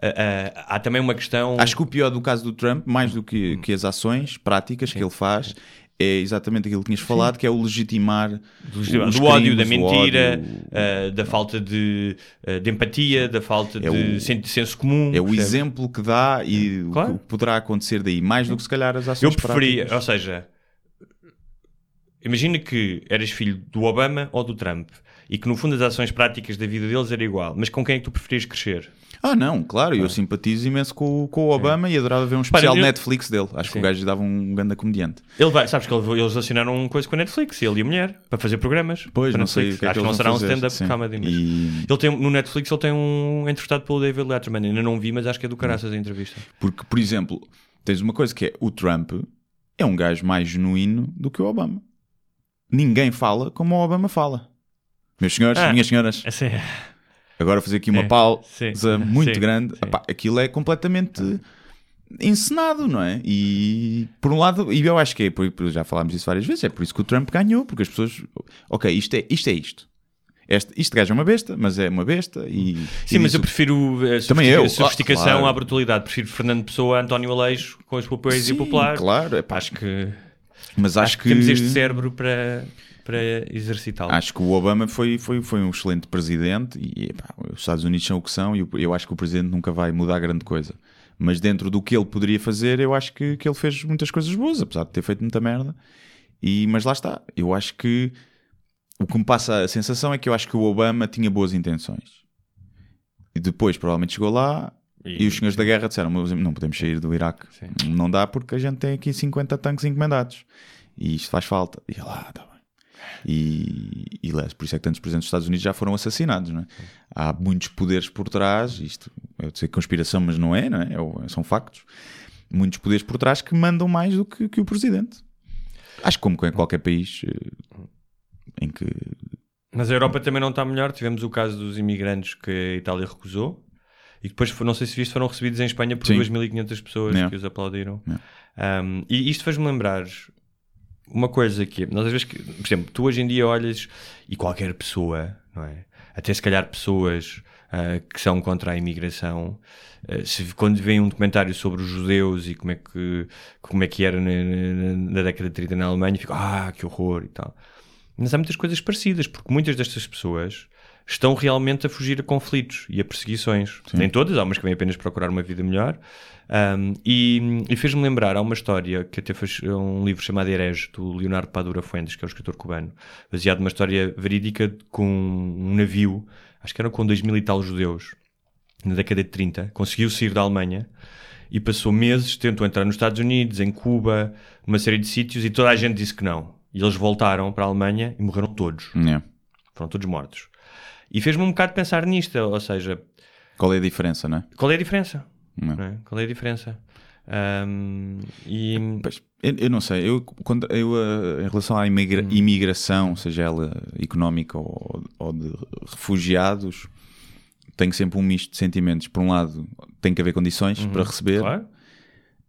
há, há- também uma questão. Acho que o pior do caso do Trump, mais do que, que as ações práticas que ele faz, é exatamente aquilo que tinhas falado, que é o legitimar do, os do ódio, da o mentira, ódio. ah, da falta de, ah, de empatia, da falta É de o- senso comum. É o exemplo que dá e o Claro. que poderá acontecer daí, mais do que se calhar as ações Eu preferia, práticas. ou seja, imagina que eras filho do Obama ou do Trump e que no fundo as ações práticas da vida deles era igual, mas com quem é que tu preferias crescer? Ah, não, claro, eu simpatizo imenso com, o- com o Obama e adorava ver um especial eu- Netflix dele. Acho que Sim. o gajo dava um grande comediante. Ele vai, sabes que ele- eles assinaram uma coisa com a Netflix, ele e a mulher, para fazer programas. Pois, para não sei Netflix. o que é Acho que que não será um fazer, stand-up sim. comedy, mas... E- Ele tem, no Netflix ele tem um entrevistado pelo David Letterman, ainda não vi, mas acho que é do caraças a entrevista. Porque, por exemplo, tens uma coisa que é o Trump é um gajo mais genuíno do que o Obama. Ninguém fala como o Obama fala. Meus senhores, Ah. minhas senhoras, Assim, agora fazer aqui uma É, pausa sim, muito sim, grande. sim. Epá, aquilo é completamente encenado, não é? E por um lado, e eu acho que é, por, já falámos disso várias vezes, é por isso que o Trump ganhou, porque as pessoas, ok, isto é isto. É isto. Este, este gajo é uma besta, mas é uma besta e... Sim, e mas disso- eu prefiro a, Também eu, a sofisticação claro. à brutalidade. Prefiro Fernando Pessoa a António Aleixo com as poesia Sim, popular. claro, epá, Acho que, mas acho acho, que temos este cérebro para, para exercitá-lo. Acho que o Obama foi, foi, foi um excelente presidente e epá, os Estados Unidos são o que são e eu, eu acho que o presidente nunca vai mudar grande coisa. Mas dentro do que ele poderia fazer, eu acho que, que ele fez muitas coisas boas, apesar de ter feito muita merda. E, mas lá está, eu acho que o que me passa a sensação é que eu acho que o Obama tinha boas intenções. E depois, provavelmente, chegou lá e, os senhores da guerra disseram: "Mas não podemos sair do Iraque. Sim. Não dá porque a gente tem aqui 50 tanques encomendados. E isto faz falta. E ele, ah, tá bem. E, e por isso é que tantos presidentes dos Estados Unidos já foram assassinados, não é? Há muitos poderes por trás, isto eu sei conspiração, mas não é, não é? É São factos. Muitos poderes por trás que mandam mais do que, que o presidente. Acho que como em qualquer país eh, em que Mas a Europa também não está melhor. Tivemos o caso dos imigrantes que a Itália recusou e depois, não sei se viste, foram recebidos em Espanha por Sim. 2.500 pessoas que os aplaudiram. Um, e isto fez-me lembrar uma coisa que, nós às vezes, que, por exemplo, tu hoje em dia olhas e qualquer pessoa, não é? Até se calhar pessoas ah, que são contra a imigração, ah, se, quando vem um documentário sobre os judeus e como é que, como é que era na, na- na década de 30 na Alemanha, fico, ah, que horror e tal. Mas há muitas coisas parecidas, porque muitas destas pessoas estão realmente a fugir a conflitos e a perseguições. Nem todas, há umas que vêm apenas procurar uma vida melhor. Um, e e fez-me lembrar, há uma história que até foi um livro chamado Herege, do Leonardo Padura Fuentes, que é o escritor cubano, baseado numa história verídica com um navio, acho que eram com dois mil e tal judeus, na década de 30, conseguiu sair da Alemanha e passou meses, tentou entrar nos Estados Unidos, em Cuba, uma série de sítios, e toda a gente disse que não. E eles voltaram para a Alemanha e morreram todos. né? Foram todos mortos. E fez-me um bocado pensar nisto, ou seja, qual é a diferença, não é? qual é a diferença? Não. Não é? Qual é a diferença? Ahm, e Pois, eu, eu não sei, eu, quando, eu eh, em relação à imigra- Hum. imigração, seja ela económica ou, ou de refugiados, tenho sempre um misto de sentimentos. Por um lado, tem que haver condições para receber Uhum. claro,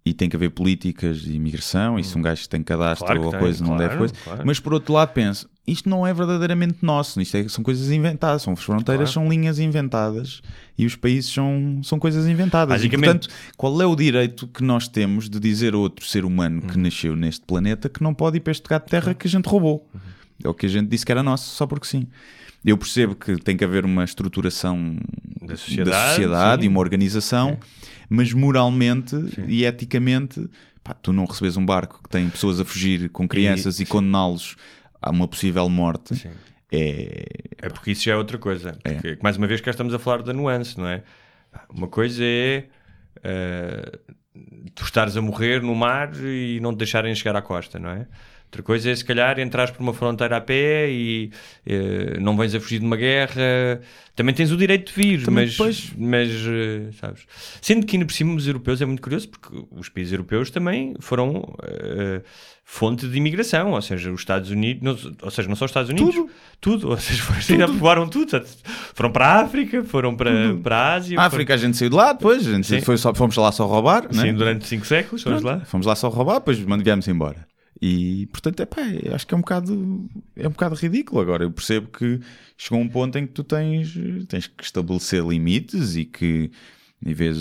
e tem que haver políticas de imigração. E se um gajo tem cadastro. Claro ou tem, coisa, não claro, deve coisa. Mas por outro lado, penso, isto não é verdadeiramente nosso, isto é- são coisas inventadas, são fronteiras, Claro. são linhas inventadas e os países são, são coisas inventadas. E, portanto, qual é o direito que nós temos de dizer a outro ser humano Uhum. que nasceu neste planeta que não pode ir para este gato de terra que a gente roubou? Uhum. É o que a gente disse que era nosso, só porque sim. Eu percebo que tem que haver uma estruturação Da sociedade, sociedade sim. e uma organização, mas moralmente e eticamente, pá, tu não recebes um barco que tem pessoas a fugir com crianças e, condená-los a uma possível morte. Sim. É, é porque isso já é outra coisa. Porque, mais uma vez, cá estamos a falar da nuance, não é? Uma coisa é ah, tu estares a morrer no mar e não te deixarem chegar à costa, não é? Outra coisa é, se calhar, entrares por uma fronteira a pé e eh, não vens a fugir de uma guerra. Também tens o direito de vir, Também mas, depois- mas eh, sabes? Sendo que ainda por cima os europeus é muito curioso porque os países europeus também foram eh, fonte de imigração, ou seja, os Estados Unidos, não- ou seja, não só os Estados Unidos, Tudo. tudo, ou seja, foram, voaram tudo, foram para a África, foram para, para a Ásia, a África a gente saiu de lá depois, a gente Sim. foi só, fomos lá só roubar, foram, né? sim, durante cinco séculos, vamos lá. Fomos lá só roubar, depois viemos embora. E portanto, é pá, acho que é um bocado é um bocado ridículo agora. Eu percebo que chegou um ponto em que tu tens, tens que estabelecer limites e que em vez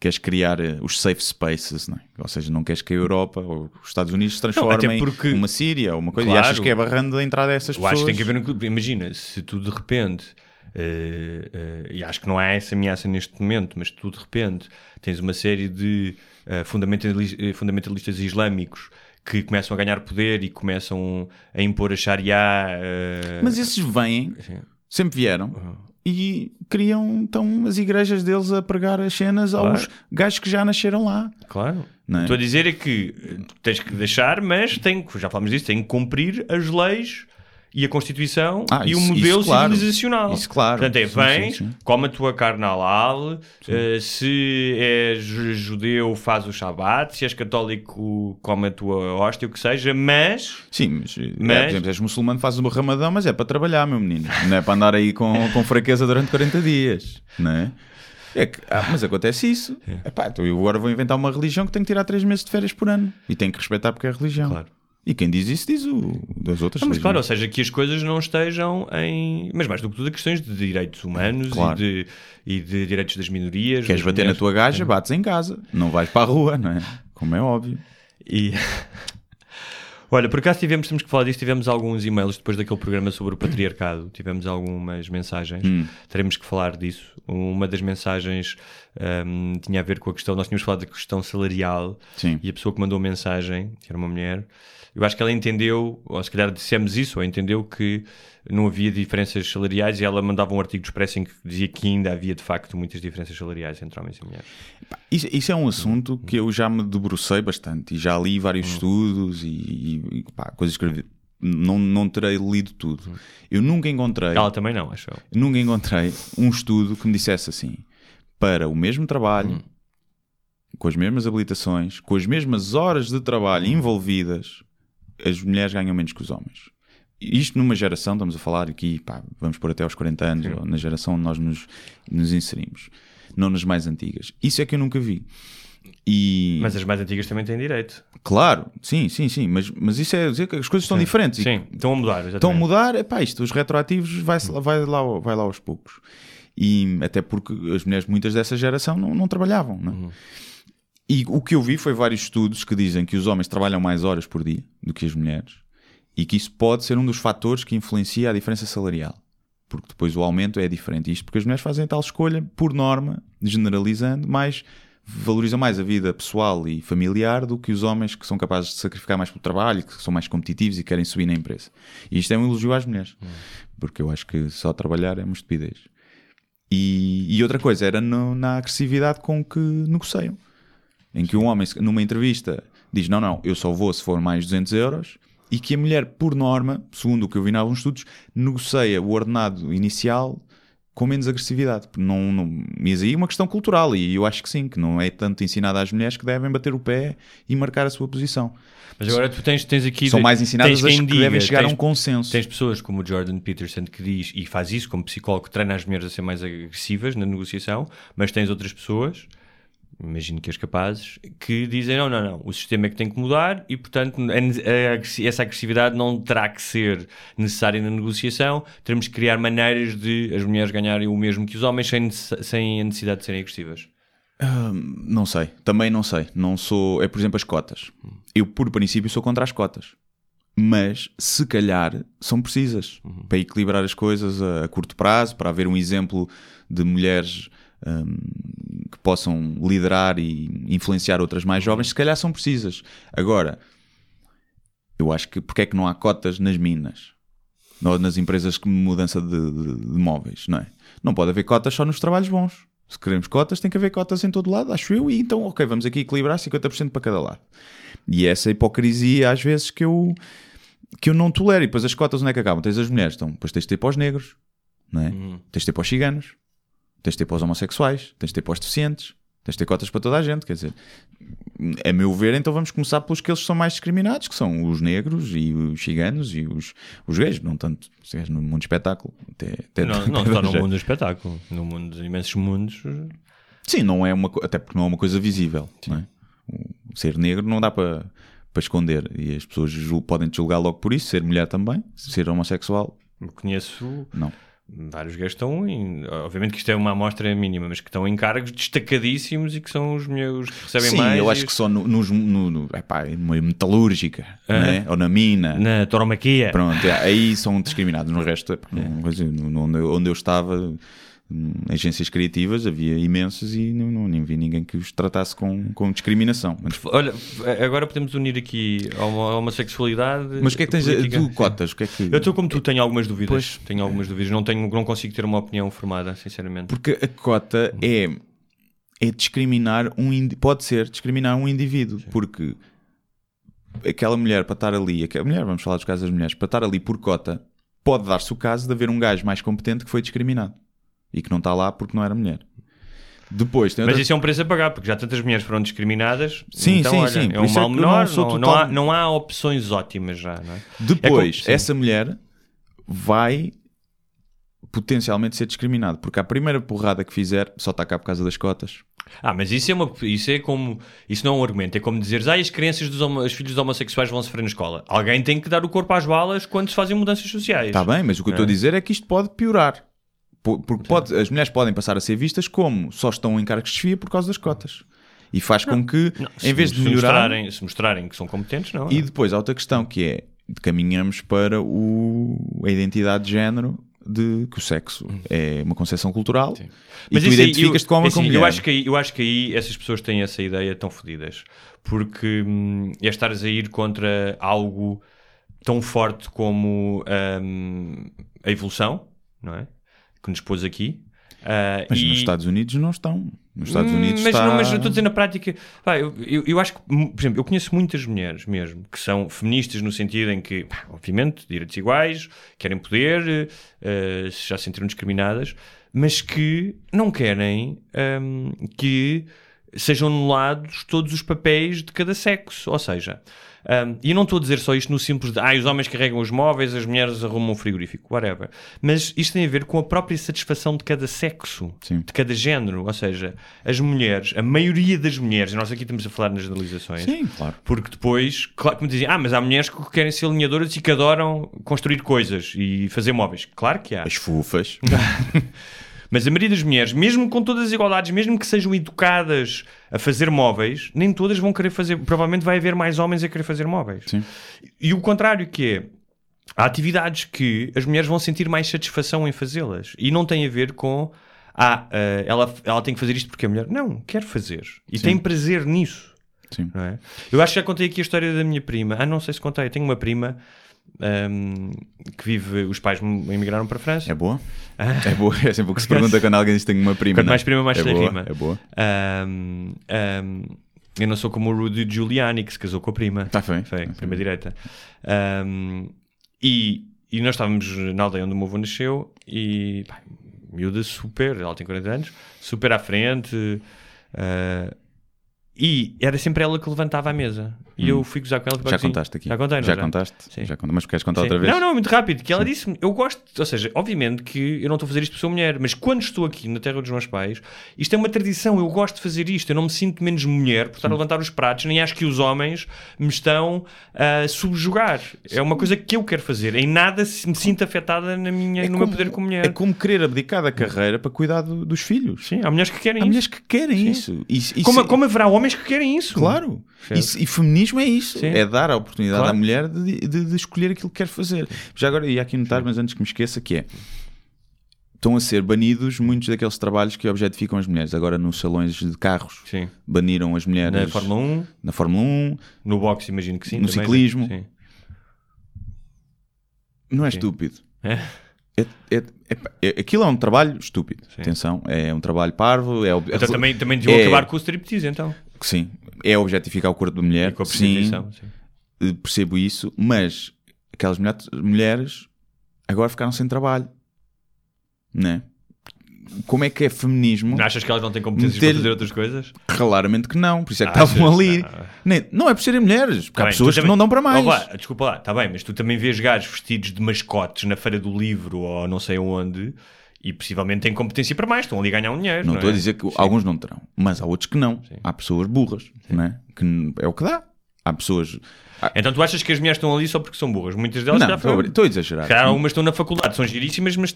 queres criar eh, os safe spaces, não é? ou seja, não queres que a Europa ou os Estados Unidos se transformem porque- uma Síria ou uma coisa Claro. e achas que é barrando a entrada dessas pessoas. acho que tem que haver. Imagina, se tu de repente, eh, eh, e acho que não há essa ameaça neste momento, mas tu de repente tens uma série de eh, fundamentali- eh, fundamentalistas islâmicos que começam a ganhar poder e começam a impor a Sharia. eh, Mas esses vêm, sim. sempre vieram. Uhum. E criam então as igrejas deles a pregar as cenas aos Claro. gajos que já nasceram lá. Claro. Não é? Estou a dizer é que tens que deixar, mas tem, que- já falamos disso, tem que cumprir as leis e a Constituição Ah, e o modelo isso claro. civilizacional. Isso claro. Portanto, é vem, sim, sim. come a tua carne halal, eh, se és judeu, faz o Shabat, se és católico, come a tua hóstia, o que seja, mas Sim, mas, é, Mas- por exemplo, és muçulmano, fazes o ramadão, mas é para trabalhar, meu menino. Não é para andar aí com, com fraqueza durante 40 dias, não é? É que, ah, mas acontece isso. Epá, então eu agora vou inventar uma religião que tem que tirar 3 meses de férias por ano. E tem que respeitar porque é religião. Claro. E quem diz isso diz o das outras Não, mas claro, ou religiões. seja, que as coisas não estejam em. Mas mais do que tudo, a questões de direitos humanos Claro. e, de, e de direitos das minorias. Queres das bater na mulheres. tua gaja, bates em casa. Não vais para a rua, não é? Como é óbvio. E. [laughs] Olha, por acaso tivemos, temos que falar disso, tivemos alguns e-mails depois daquele programa sobre o patriarcado, tivemos algumas mensagens, teremos que falar disso. Uma das mensagens um, tinha a ver com a questão, nós tínhamos falado da questão salarial Sim. e a pessoa que mandou a mensagem, que era uma mulher, eu acho que ela entendeu, ou se calhar dissemos isso, ou entendeu que não havia diferenças salariais e ela mandava um artigo do Expresso em que dizia que ainda havia de facto muitas diferenças salariais entre homens e mulheres. Isso, isso é um assunto que eu já me debrucei bastante e já li vários estudos e, e, pá, coisas que escrevi. Não, não terei lido tudo. Eu nunca encontrei, Ela também não, acho eu. nunca encontrei um estudo que me dissesse assim: para o mesmo trabalho, com as mesmas habilitações, com as mesmas horas de trabalho envolvidas, as mulheres ganham menos que os homens. Isto numa geração, estamos a falar aqui, pá, vamos por até aos 40 anos, ou na geração onde nós nos, nos inserimos, não nas mais antigas. Isso é que eu nunca vi. E, Mas as mais antigas também têm direito. claro, sim, sim, sim, mas, mas isso é dizer que as coisas estão diferentes. E Sim, estão a mudar. Exatamente. estão a mudar, é pá, isto, os retroativos vai, vai, lá, vai lá aos poucos. E até porque as mulheres, muitas dessa geração, não, não trabalhavam. Não é? E o que eu vi foi vários estudos que dizem que os homens trabalham mais horas por dia do que as mulheres e que isso pode ser um dos fatores que influencia a diferença salarial. Porque depois o aumento é diferente. Isto porque as mulheres fazem tal escolha, por norma, generalizando, mais valorizam mais a vida pessoal e familiar do que os homens que são capazes de sacrificar mais pelo trabalho, que são mais competitivos e querem subir na empresa. E isto é um elogio às mulheres, porque eu acho que só trabalhar é uma estupidez. E, e outra coisa era no- na agressividade com que negociam. Em que um homem, numa entrevista, diz: Não, não, eu só vou se for mais 200 euros. E que a mulher, por norma, segundo o que eu vi em alguns estudos, negocia o ordenado inicial com menos agressividade. Não, não, mas aí é uma questão cultural. E eu acho que sim, que não é tanto ensinado às mulheres que devem bater o pé e marcar a sua posição. Mas agora tu tens, tens aqui. São mais ensinadas as que devem diga, chegar a tens- um consenso. Tens pessoas como o Jordan Peterson que diz e faz isso como psicólogo, treina as mulheres a ser mais agressivas na negociação, mas tens outras pessoas, imagino que as capazes, que dizem: não, não, não, o sistema é que tem que mudar e, portanto, a agressi- essa agressividade não terá que ser necessária na negociação. Teremos que criar maneiras de as mulheres ganharem o mesmo que os homens sem, sem a necessidade de serem agressivas. Não sei, também não sei. Não sou. É por exemplo as cotas. Eu, por princípio, sou contra as cotas. Mas se calhar são precisas para equilibrar as coisas a, a curto prazo, para haver um exemplo de mulheres hum, que possam liderar e influenciar outras mais jovens, se calhar são precisas. Agora, eu acho que porque é que não há cotas nas minas? Ou nas empresas de mudança de, de, de móveis, não é? Não pode haver cotas só nos trabalhos bons. Se queremos cotas, tem que haver cotas em todo lado, acho eu, e então, ok, vamos aqui equilibrar 50% para cada lado. E essa hipocrisia, às vezes, que eu, que eu não tolero. E depois as cotas onde é que acabam? Tens as mulheres, então, depois tens de ter para os negros, não é? Tens de ter para os ciganos, tens de ter para os homossexuais, tens de ter para os deficientes, tens de ter cotas para toda a gente, quer dizer, a meu ver, então vamos começar pelos que eles são mais discriminados, que são os negros e os ciganos e os, os gays, não tanto os gays no mundo do espetáculo. Até, até Não, não só no mundo do espetáculo, no mundo de imensos mundos. Sim, não é uma, até porque não é uma coisa visível. Não é? O ser negro não dá para para esconder e as pessoas podem te julgar logo por isso, ser mulher também, ser homossexual, conheço não. Vários que estão em, obviamente que isto é uma amostra mínima, mas que estão em cargos destacadíssimos e que são os meus que recebem Sim, mais. eu e- acho que só no, nos, no, no, epá, metalúrgica né? ou na mina. na tauromaquia. Pronto, é, aí são discriminados. No resto, epá, no- no- onde, eu- onde eu estava, agências criativas, havia imensas e não, não, nem vi ninguém que os tratasse com, com discriminação. Mas, Olha, agora podemos unir aqui a uma, a homossexualidade. mas o que é que tens? política. Tu cotas? O que é que... Eu estou como tu, tenho algumas dúvidas. Pois. Tenho algumas dúvidas. Não, tenho, não consigo ter uma opinião formada, sinceramente. Porque a cota é, é discriminar um indi- pode ser discriminar um indivíduo, porque aquela mulher para estar ali, aquela mulher, vamos falar dos casos das mulheres, para estar ali por cota, pode dar-se o caso de haver um gajo mais competente que foi discriminado e que não está lá porque não era mulher. Depois Mas outra- isso é um preço a pagar, porque já tantas mulheres foram discriminadas. Sim, então, sim, olha, sim. É um é mal eu menor. não sou Não, não total- há, não há opções ótimas já, é? Depois, É como- essa mulher vai potencialmente ser discriminada, porque a primeira porrada que fizer só está cá por causa das cotas. Ah, mas isso é, uma, isso é como. Isso não é um argumento. É como dizeres, ah, as crianças dos homo- os filhos dos homossexuais vão sofrer na escola. Alguém tem que dar o corpo às balas quando se fazem mudanças sociais. Está bem, mas o que eu estou a dizer é que isto pode piorar. Po- Porque pode- as mulheres podem passar a ser vistas como só estão em cargos de chefia por causa das cotas. E faz com que, Se- em vez de se melhorar. mostrarem, se mostrarem que são competentes, não. é? E depois há outra questão que é: caminhamos para o, a identidade de género de que o sexo é uma concepção cultural e Mas tu identificas-te com homem assim, com mulher. eu acho que aí, eu acho que aí essas pessoas têm essa ideia tão fodidas porque hum, é estares a ir contra algo tão forte como hum, a evolução, não é? Que nos pôs aqui. Ah, Mas e- nos Estados Unidos não estão. Nos Estados Hum, Unidos mas, está... não, mas eu estou a dizer na prática, pá, eu, eu, eu acho que, hum, por exemplo, eu conheço muitas mulheres mesmo que são feministas no sentido em que, pá, obviamente, direitos iguais, querem poder, se já se sentiram discriminadas, mas que não querem hum, que sejam anulados todos os papéis de cada sexo. Ou seja, hum, e eu não estou a dizer só isto no simples de ah, os homens carregam os móveis, as mulheres arrumam o frigorífico, whatever. Mas isto tem a ver com a própria satisfação de cada sexo, Sim. de cada género. Ou seja, as mulheres, a maioria das mulheres, e nós aqui estamos a falar nas generalizações, Sim, claro. porque depois, claro que me dizem, ah, mas há mulheres que querem ser alinhadoras e que adoram construir coisas e fazer móveis. Claro que há. As fufas. [laughs] Mas a maioria das mulheres, mesmo com todas as igualdades, mesmo que sejam educadas a fazer móveis, nem todas vão querer fazer. Provavelmente vai haver mais homens a querer fazer móveis. Sim. E o contrário, que é. Há atividades que as mulheres vão sentir mais satisfação em fazê-las. E não tem a ver com. Ah, eh, ela, ela tem que fazer isto porque é mulher. Não, quer fazer. E tem prazer nisso. Sim. não é? Eu acho que já contei aqui a história da minha prima. Ah, não sei se contei. Eu tenho uma prima ahm, que vive. Os pais emigraram para a França. É boa? [laughs] É boa. É sempre o que se pergunta quando alguém diz que tem uma prima. Quanto não é? mais prima, mais é boa, rima. É boa. Ahm, ahm, eu não sou como o Rudy Giuliani, que se casou com a prima. Tá bem. Foi, Tá prima direita. E, e nós estávamos na aldeia onde o meu avô nasceu e pá, miúda super, ela tem 40 anos, super à frente. ah, e era sempre ela que levantava a mesa. E eu fui gozar com ela. tipo Hum. Já assim, contaste aqui. Já contei, não Já contaste? Sim. Já contaste. Mas queres contar Sim. outra vez? Não, não, muito rápido. Que ela disse eu gosto, ou seja, obviamente que eu não estou a fazer isto por ser mulher, mas quando estou aqui na terra dos meus pais, isto é uma tradição, eu gosto de fazer isto, eu não me sinto menos mulher por estar a levantar os pratos, nem acho que os homens me estão a subjugar. É uma coisa que eu quero fazer. Em nada me sinto afetada na minha, no meu poder como mulher. É como querer abdicar da carreira para cuidar do- dos filhos. Sim, há mulheres que querem Há isso. mulheres que querem isso. Isso- isso Como, é- como haverá homens que querem isso? Claro. Isso- e feminismo é isso. Sim. É dar a oportunidade Claro. à mulher de, de- de escolher aquilo que quer fazer. Já agora, ia aqui notar, mas antes que me esqueça, que é estão a ser banidos muitos daqueles trabalhos que objetificam as mulheres. Agora nos salões de carros Sim. baniram as mulheres Na Fórmula 1, na Fórmula 1. no boxe, imagino que sim. No também, ciclismo. Sim. Não é Sim. estúpido. É? É, é- é- é- aquilo é um trabalho estúpido. Sim. Atenção, é um trabalho parvo. É, Então também, também deviam é- acabar com o striptease, então. Sim, é objetificar o corpo da mulher. E com a sim. Sim. eh, percebo isso, mas aquelas mulheres, agora ficaram sem trabalho. Né? Como é que é feminismo? Não achas que elas não têm competências Meter- para fazer outras coisas? Claramente que não, por isso é que estavam ali. Ah. Nem- não é por serem mulheres, porque Tá há bem, pessoas tu que não dão para mais. Oh, vá, desculpa lá, está bem, mas tu também vês gajos vestidos de mascotes na feira do livro ou não sei onde e possivelmente têm competência para mais, estão ali a ganhar um dinheiro. Não não estou é? a dizer que alguns não terão, mas há outros que não. Sim. Há pessoas burras, não é? Que é o que dá. Há pessoas. há- Então tu achas que as mulheres estão ali só porque são burras? Muitas delas Não, já estou a- foram. estou a exagerar. Calhar algumas estão na faculdade, são giríssimas, mas.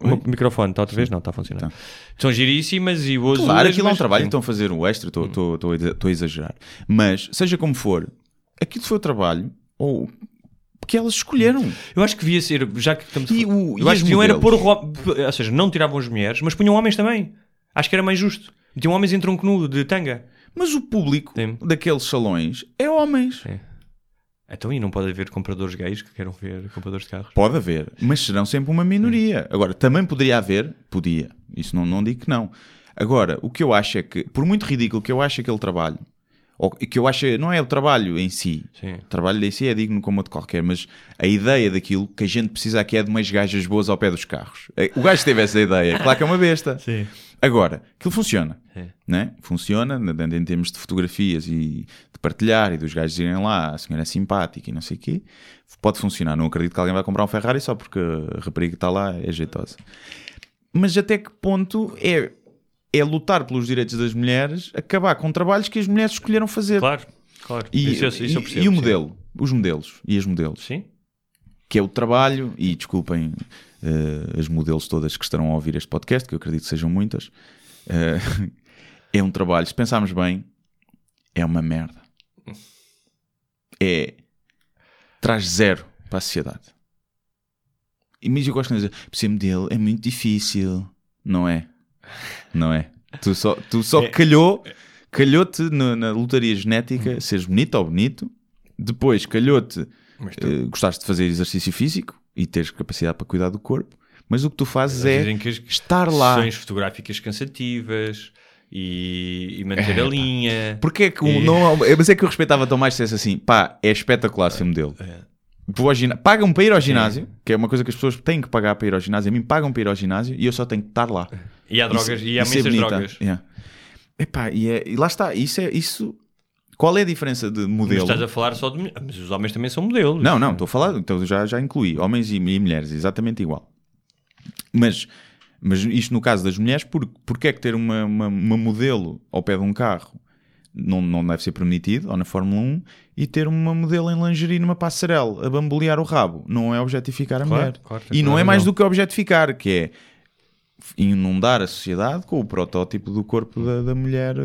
O meu microfone está outra vez? Não, está a funcionar. São giríssimas e boas. Claro, aquilo é um trabalho, Sim. estão a fazer o extra, estou- estou a exagerar. Mas, seja como for, aquilo foi o trabalho ou que elas escolheram. Eu acho que devia ser, já que estamos E o- Eu e acho que deviam era pôr o Ou seja, não tiravam as mulheres, mas punham homens também. Acho que era mais justo. Tinham homens em tronco nu de tanga. Mas o público Sim. daqueles salões é homens. Sim. Então, e não pode haver compradores gays que queiram ver compradores de carros? Pode haver, mas serão sempre uma minoria. Agora, também poderia haver, podia. Isso não, não digo que não. Agora, o que eu acho é que, por muito ridículo que eu acho aquele trabalho, ou que eu acho, não é o trabalho em si, Sim. o trabalho em si é digno como outro qualquer, mas a ideia daquilo que a gente precisa aqui é de umas gajas boas ao pé dos carros. É, O gajo teve essa ideia, claro que é uma besta. [laughs] Sim. Agora, aquilo funciona. Sim. Né? Funciona em em termos de fotografias e de partilhar e dos gajos irem lá, a senhora é simpática e não sei o quê. Pode funcionar. Não acredito que alguém vai comprar um Ferrari só porque a rapariga que está lá é jeitosa. Mas até que ponto é, é lutar pelos direitos das mulheres, acabar com trabalhos que as mulheres escolheram fazer? Claro, claro. E, isso, isso e- percebo. e o sim. modelo? Os modelos e as modelos? Sim. que é o trabalho, e desculpem eh, as modelos todas que estarão a ouvir este podcast, que eu acredito que sejam muitas, eh, [laughs] é um trabalho, se pensarmos bem, é uma merda. É. traz zero para a sociedade. Imagina que eu gosto de dizer, ser modelo é muito difícil. Não é? Não é? Tu só, tu só É. calhou, calhou-te no- na lotaria genética seres bonito ou bonito. Depois calhou-te tu- eh, gostaste de fazer exercício físico e teres capacidade para cuidar do corpo. Mas o que tu fazes é estar lá. Sessões fotográficas cansativas e, e manter a linha. Porquê é que E- não, mas é que eu respeitava tão mais se assim, pá, é espetacular ser modelo. É. Vou ao gina- Pagam para ir ao ginásio, que é uma coisa que as pessoas têm que pagar para ir ao ginásio. A mim pagam para ir ao ginásio e eu só tenho que estar lá. [laughs] E há drogas, Isso- e há é imensas bonita. drogas. Yeah. Epá, e, é- e lá está, isso é isso. Qual é a diferença de Mas modelo? estás a falar só de mulheres. Mas os homens também são modelos. Não, não, estou a falar, então já, já incluí homens e, e mulheres, exatamente igual. Mas, mas isto no caso das mulheres, por, porque é que ter uma, uma, uma modelo ao pé de um carro não, não deve ser permitido, ou na Fórmula 1, e ter uma modelo em lingerie numa passarela a bambolear o rabo? Não é objetificar a Claro, mulher. claro, e não é mais razão. do que objetificar, que é inundar a sociedade com o protótipo do corpo da, da mulher eh,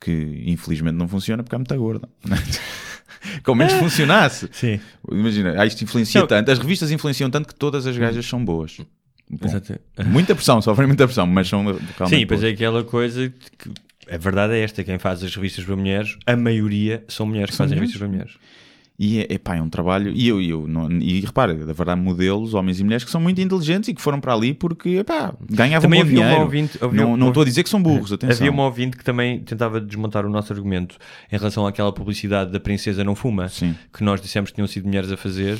que infelizmente não funciona porque é muito gorda. [laughs] Como menos funcionasse. Sim. Imagina, ah, isto influencia Não. tanto, as revistas influenciam tanto que todas as gajas são boas. Bom, muita pressão, sofrem muita pressão, mas são realmente Sim, pois boas. é aquela coisa que a verdade é esta: quem faz as revistas para mulheres, a maioria são mulheres que São fazem mulheres. revistas para mulheres. E é, epá, é um trabalho, e eu, e eu não, e repara, da verdade, modelos, homens e mulheres que são muito inteligentes e que foram para ali porque epá, ganhavam Também bom havia uma dinheiro. ouvinte- havia não uma- não estou a dizer que são burros, atenção. Havia uma ouvinte que também tentava desmontar o nosso argumento em relação àquela publicidade da Princesa Não Fuma, Sim. que nós dissemos que tinham sido mulheres a fazer.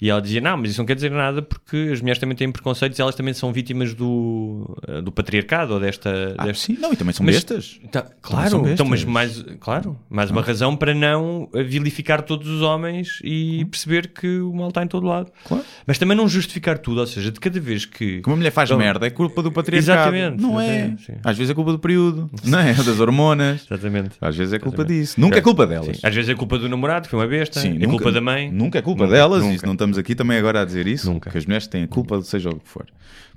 E ela dizia: Não, mas isso não quer dizer nada porque as mulheres também têm preconceitos e elas também são vítimas do, eh, do patriarcado ou desta. Ah, desta... sim, não, e também são Mas- bestas. Tá, são claro, bestas. então, mas mais, claro, mais uma razão para não vilificar todos os homens e perceber que o mal está em todo lado. Claro. Mas também não justificar tudo, ou seja, de cada vez que. Que uma mulher faz Então- merda é culpa do patriarcado. Exatamente, Não é. sim. Às vezes é culpa do período, [laughs] não é? Das hormonas. Exatamente. Às vezes é culpa Exatamente. disso. Nunca é culpa delas. Sim. Às vezes é culpa do namorado, que foi uma besta, Sim, é nunca- culpa da mãe. Nunca é culpa Nunca, delas, nunca. isso não estamos aqui também agora a dizer isso. Nunca. Que as mulheres têm a culpa, seja o que for.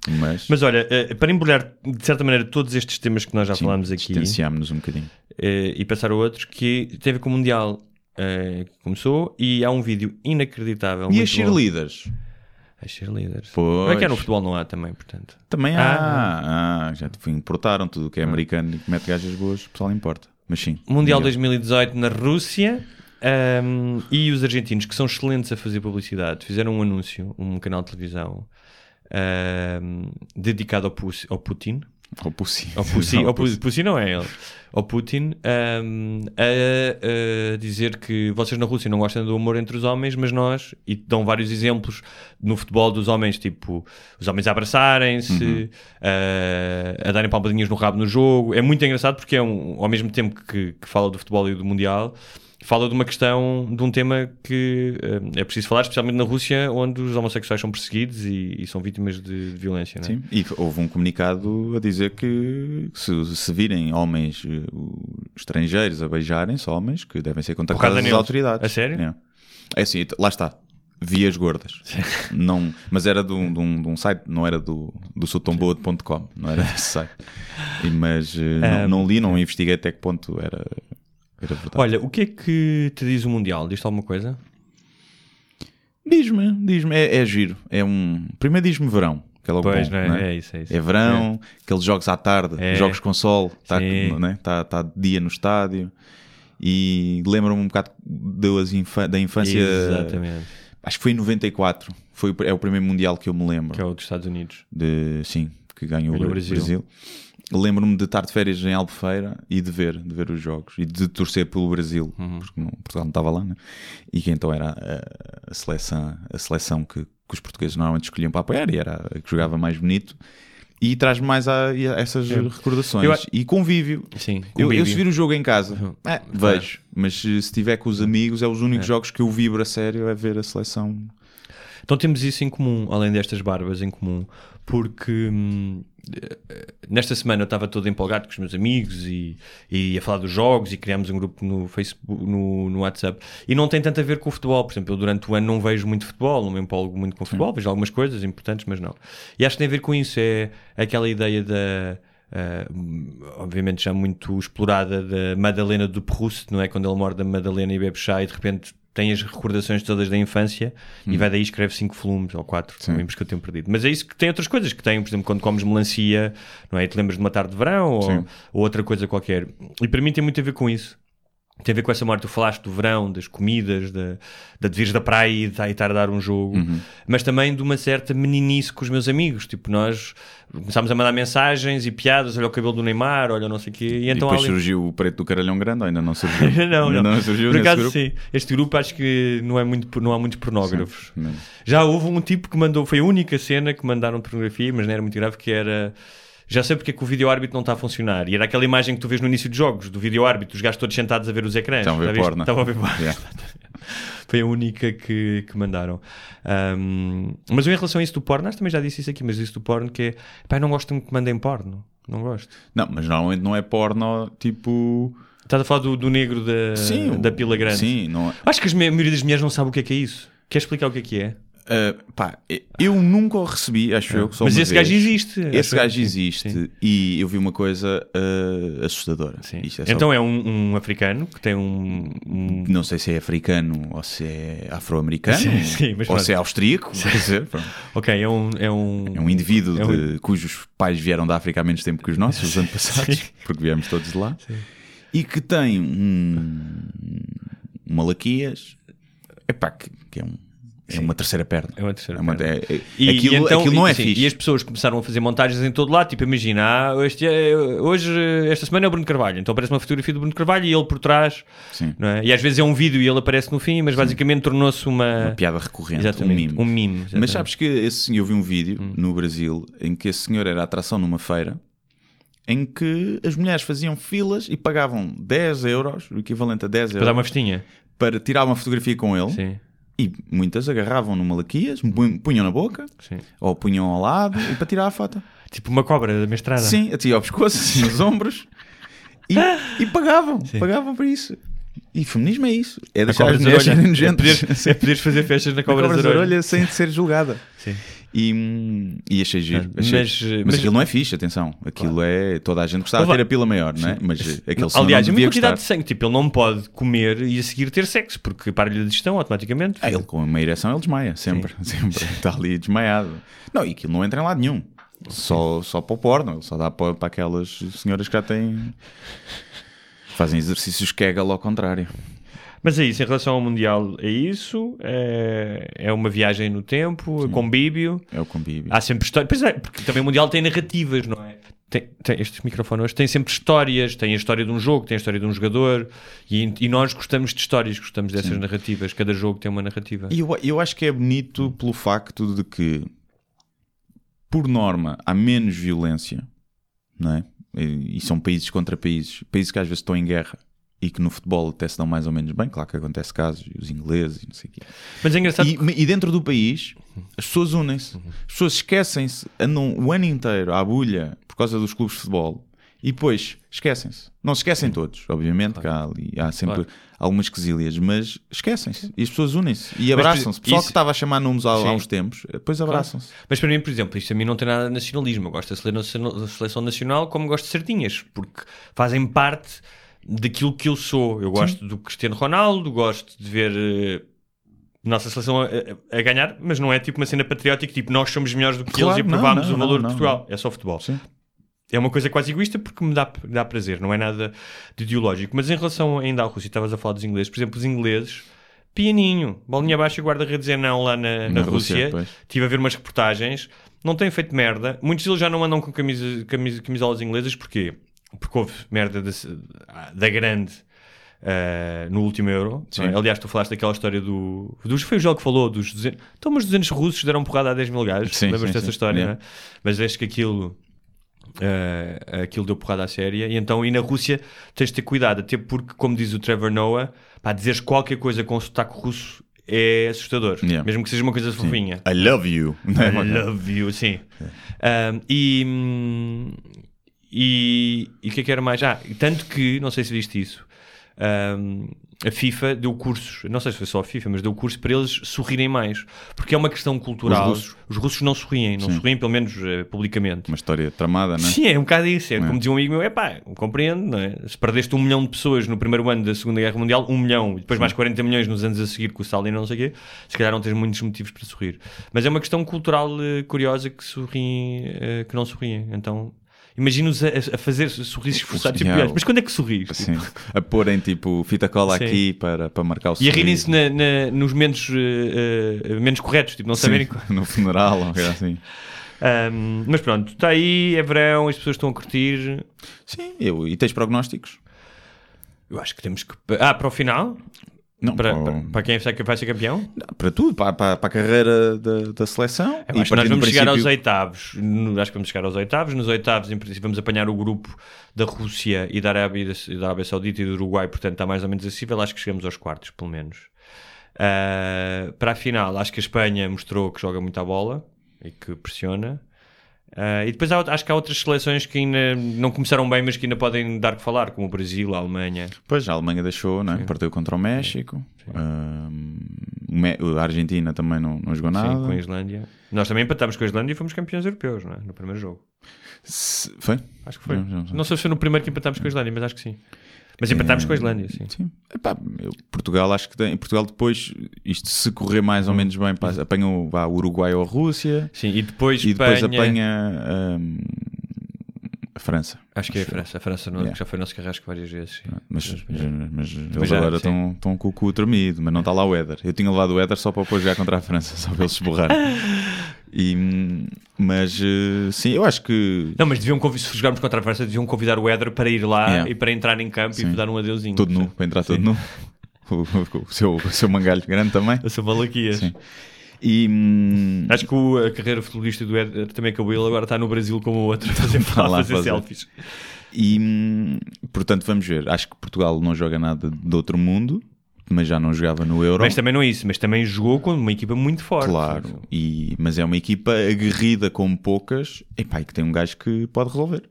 Mas, Mas olha, eh, para embrulhar de certa maneira todos estes temas que nós já sim, falámos aqui distanciámos-nos um bocadinho. eh, e passar a outros, que ver com o Mundial eh, que começou e há um vídeo inacreditável. E as bom. cheerleaders? As cheerleaders. Pois. Como é que é no futebol? Não há também, portanto. Também Ah. há. Ah, já te- importaram tudo o que é americano e que mete gajas boas, o pessoal importa. Mas sim. Mundial. 2018 na Rússia. Ahm, e os argentinos, que são excelentes a fazer publicidade, fizeram um anúncio, um canal de televisão ahm, dedicado ao, ao Putin. Ao Pussy. Ao Putin, ao Pu- Putin não é ele. Ao Putin ahm, a, a dizer que vocês na Rússia não gostam do amor entre os homens, mas nós, e dão vários exemplos no futebol dos homens, tipo os homens a abraçarem-se, a, a darem palmadinhas no rabo no jogo. É muito engraçado porque é um, ao mesmo tempo que, que fala do futebol e do Mundial, fala de uma questão, de um tema que eh, é preciso falar, especialmente na Rússia, onde os homossexuais são perseguidos e, e são vítimas de, de violência. não é? Sim, e houve um comunicado a dizer que se, se virem homens eh, estrangeiros a beijarem-se, homens que devem ser contactados neles. autoridades. A sério? É, é assim, lá está. Vi as gordas. [laughs] não, mas era de um, de um- de um site, não era do, do soutomboa.com, não era desse site. E, mas eh, não, Um, não li, não investiguei até que ponto era. Olha, o que é que te diz o Mundial? Diz-te alguma coisa? Diz-me, diz-me, é, é giro. É um. Primeiro diz-me verão, que é logo Pois, bom, é? é? É isso, é isso. É verão, aqueles jogos à tarde, É. jogos com sol, está né? tá, tá dia no estádio. E lembra-me um bocado infa- da infância. Exatamente. Acho que foi em 94. Foi, o- é o primeiro Mundial que eu me lembro. Que é o dos Estados Unidos. De, sim, que ganhou, Ganhou o o Brasil. Brasil. Lembro-me de estar de férias em Albufeira e de ver, de ver os jogos e de torcer pelo Brasil, Uhum. porque não, Portugal não estava lá, né? e que então era a, a seleção, a seleção que, que os portugueses normalmente escolhiam para apoiar e era a que jogava mais bonito. E traz mais a, a essas recordações. Eu E convívio. Sim, Eu, eu convívio. se vir o jogo em casa, Uhum. é, vejo. Mas se estiver com os amigos, é os únicos jogos que eu vibro a sério é ver a seleção. Então temos isso em comum, além destas barbas em comum, porque hum, eh, nesta semana eu estava todo empolgado com os meus amigos e, e a falar dos jogos e criámos um grupo no Facebook, no, no WhatsApp e não tem tanto a ver com o futebol, por exemplo, eu durante o ano não vejo muito futebol, não me empolgo muito com o futebol, vejo algumas coisas importantes, mas não. E acho que tem a ver com isso, é aquela ideia da Uh, obviamente já muito explorada da Madalena do Proust, não é? Quando ele morde a Madalena e bebe chá e de repente tem as recordações todas da infância e vai daí escreve cinco volumes ou quatro, Hum. Sim. livros que eu tenho perdido. Mas é isso que tem outras coisas que tem, por exemplo, quando comes melancia, não é? E te lembras de uma tarde de verão ou, ou outra coisa qualquer. E para mim tem muito a ver com isso. Tem a ver com essa memória. Tu falaste do verão, das comidas, da, da de vires da praia e de e estar a dar um jogo, Uhum. mas também de uma certa meninice com os meus amigos. Tipo, nós começámos a mandar mensagens e piadas: olha o cabelo do Neymar, olha não sei o quê. E E então depois há ali- surgiu o preto do caralhão grande, ou ainda não surgiu? [laughs] não, ainda não. não surgiu Por acaso, grupo? sim. Este grupo acho que não, é muito, não há muitos pornógrafos. Sim. Já houve um tipo que mandou, foi a única cena que mandaram pornografia, mas não era muito grave, que era. Já sei porque é que o vídeo árbitro não está a funcionar. E era aquela imagem que tu vês no início dos jogos, do vídeo árbitro, os gajos todos sentados a ver os ecrãs. Estavam a ver porno. Estavam a ver porno. Yeah. [laughs] Foi a única que, que mandaram. Ahm, mas eu, em relação a isso do porno, acho que também já disse isso aqui, mas isso do porno que é. Pá, eu não gosto muito que mandem porno. Não gosto. Não, mas normalmente não é porno tipo. Estás a falar do, do negro da, Sim, da pila grande. Sim, não é. Acho que a maioria das mulheres não sabe o que é que é isso. Quer explicar o que é que é? Ah, pá, eu nunca o recebi, acho eu que só Mas esse vez. gajo existe. Esse eu. gajo Sim, existe sim. e eu vi uma coisa ah, assustadora. Sim. É só- Então é um, um africano que tem um. um- Não sei se é africano ou se é afro-americano Sim, sim, ou pronto. se é austríaco. Dizer. Ok, é um. É um, é um indivíduo é de- cujos pais vieram da África há menos tempo que os nossos, os antepassados, porque viemos todos de lá, e que tem um, um Malaquias, epá, que, que é, um, é uma terceira perna. É uma terceira É uma- perna. é- é- E, aquilo, e então, aquilo não é sim, fixe. E as pessoas começaram a fazer montagens em todo lado, tipo, imagina, ah, este é- hoje, esta semana é o Bruno Carvalho, então aparece uma fotografia do Bruno Carvalho e ele por trás, Sim. não é? E às vezes é um vídeo e ele aparece no fim, mas basicamente tornou-se uma... Uma piada recorrente, Exatamente, um mime. um. Mas exatamente. Hum. sabes que esse senhor, eu vi um vídeo no Brasil em que esse senhor era atração numa feira em que as mulheres faziam filas e pagavam 10 euros, o equivalente a 10 Para dar euros, uma festinha. para tirar uma fotografia com ele Sim, e muitas agarravam no Malaquias, pu- punham na boca sim. ou punham ao lado e para tirar a foto. Tipo uma cobra da mestrada. Sim, até ao pescoço, assim, nos ombros e, e pagavam, pagavam para isso. E feminismo é isso, é deixar cobra as mulheres serem É nojentas. é poderes fazer festas na cobra, orelha. orelha sem ser julgada. Sim. E, e achei giro. Mas- Achei- mas- mas, mas- aquilo não é fixe, atenção. Aquilo é. Toda a gente gostava de ter a pila maior, não é? Mas aquele Aliás, não é uma devia quantidade de sangue. Tipo, ele não pode comer e a seguir ter sexo, porque para-lhe a digestão automaticamente. Ah, ele com uma ereção ele desmaia, sempre. Sempre. [laughs] Está ali desmaiado. Não, e aquilo não entra em lado nenhum. Só, só para o porno. Ele só dá para, para aquelas senhoras que já têm. Fazem exercícios Kegel ao contrário. Mas é isso, em relação ao Mundial, é isso. É, é uma viagem no tempo, é convívio. É o convívio. Há sempre histórias. Pois é, porque também o Mundial tem narrativas, não é? Tem, tem, estes microfones têm sempre histórias. Tem a história de um jogo, tem a história de um jogador. E, e nós gostamos de histórias, gostamos dessas narrativas. Cada jogo tem uma narrativa. E eu, eu acho que é bonito pelo facto de que, por norma, há menos violência, não é? E, e são países contra países, países que às vezes estão em guerra e que no futebol até se dão mais ou menos bem. Claro que acontece casos, e os ingleses e não sei o quê. Mas é engraçado. E, e dentro do país, as pessoas unem-se, as pessoas esquecem-se, andam o ano inteiro à bulha por causa dos clubes de futebol e depois esquecem-se. Não se esquecem todos, obviamente, que há, ali, há sempre Claro. algumas quesilhas, mas esquecem-se e as pessoas unem-se e abraçam-se. por- Pessoal isso- que estava a chamar nomes há, há uns tempos, depois abraçam-se. Mas para mim, por exemplo, isto a mim não tem nada de nacionalismo. Eu gosto da seleção nacional como gosto de sardinhas, porque fazem parte daquilo que eu sou. Eu gosto do Cristiano Ronaldo, gosto de ver eh, nossa seleção a, a- ganhar, mas não é tipo uma cena patriótica, tipo nós somos melhores do que Claro, eles e não, provámos não, o valor não, de Portugal. É só futebol. Sim. É uma coisa quase egoísta porque me dá, dá prazer, não é nada de ideológico. Mas em relação ainda à Rússia, estavas a falar dos ingleses, por exemplo, os ingleses, pianinho, bolinha abaixo e guarda-redes é não lá na, na Na Rússia, Rússia. Estive a ver umas reportagens, não têm feito merda. Muitos deles já não andam com camisa, camisa, camisolas inglesas, porquê? Porque houve merda da, da grande ah, no último Euro. Sim. é? Aliás, tu falaste daquela história do, dos. Foi o Joel que falou dos 200. Então, mas 200 russos deram porrada a 10 mil gajos. Sim, Lembras sim, dessa sim. história, Yeah. não é? Mas acho que aquilo. ah, aquilo deu porrada à séria e então e na Rússia tens de ter cuidado até porque como diz o Trevor Noah pá, dizeres qualquer coisa com sotaque russo é assustador Yeah. mesmo que seja uma coisa fofinha I love you. I love you, sim. Um, e, e, o que é que era mais? Ah, tanto que, não sei se viste isso, ahm, a FIFA deu cursos, não sei se foi só a FIFA, mas deu curso para eles sorrirem mais. Porque é uma questão cultural. Os Os russos? russos, não sorriem, não sorriem, pelo menos eh, publicamente. Uma história tramada, não é? Sim, é um bocado isso. É, como dizia um amigo meu: é pá, compreendo, não é? Se perdeste um milhão de pessoas no primeiro ano da Segunda Guerra Mundial, um milhão, e depois mais 40 milhões nos anos a seguir com o Stalin não sei o quê, se calhar não tens muitos motivos para sorrir. Mas é uma questão cultural eh, curiosa que sorriem, eh, que não sorriem. Então. Imagina-os a, a fazer sorrisos forçados e piores. Mas quando é que sorris? Assim, a porem tipo fita cola Sim. aqui para, para marcar o E a sorriso. rirem-se nos momentos eh, eh, menos corretos, tipo, não Sim, saberem. [laughs] no funeral ou assim. Ahm, mas pronto, está aí, é verão, as pessoas estão a curtir. Sim, eu, e tens prognósticos? Eu acho que temos que. Ah, para o final? Não, Para, para, para, quem vai ser- vai ser campeão? para tudo, para, para, para a carreira da, da seleção. Eu acho que nós partindo do vamos chegar aos princípio- oitavos. No- Acho que vamos chegar aos oitavos. Nos oitavos, em princípio, vamos apanhar o grupo da Rússia e da Arábia, e da Arábia Saudita e do Uruguai, portanto está mais ou menos acessível. Acho que chegamos aos quartos, pelo menos. Ah, para a final, acho que a Espanha mostrou que joga muita bola e que pressiona. Ah, e depois há acho que há outras seleções que ainda não começaram bem, mas que ainda podem dar que falar, como o Brasil, a Alemanha. Pois, a Alemanha deixou, não é? Perdeu contra o México. Me- a Argentina também não, não jogou nada. Sim, com a Islândia. Nós também empatámos com a Islândia e fomos campeões europeus, não é? No primeiro jogo. Se- Foi? Acho que foi. Não, não sei. Não sei se foi no primeiro que empatámos com a Islândia, mas acho que sim. Mas empatámos com a Islândia, sim. Sim. Epá, eu- Portugal, acho que tem, Portugal depois, isto se correr mais Hum. ou menos bem, passa- apanha o, vá, o Uruguai ou a Rússia Sim, e depois, e depois Espanha- apanha ahm, a França. Acho que é a França. A França não, Yeah. já foi nosso carrasco várias vezes. sim. Mas, mas, mas eles já, agora estão, estão com o cu tremido, mas não está lá o Éder. Eu tinha levado o Éder só para depois jogar contra a França, só para eles se borrarem. [laughs] E, mas eh, sim, eu acho que Não, mas deviam se jogarmos contra a França, deviam convidar o Éder para ir lá Yeah. e para entrar em campo Sim. e dar um adeusinho. todo nu, para entrar todo nu. O, o- o seu, o seu mangalho grande também. Eu sou malaquias. Sim. E hum, Acho que o- a carreira futebolista do Éder também acabou. Ele agora está no Brasil como o outro a fazer, [laughs] lá a fazer fazer. selfies. E hum, portanto, vamos ver. Acho que Portugal não joga nada de outro mundo, mas já não jogava no Euro. Mas também não é isso, mas também jogou com uma equipa muito forte. Claro, e, mas é uma equipa aguerrida como poucas epá, e que tem um gajo que pode resolver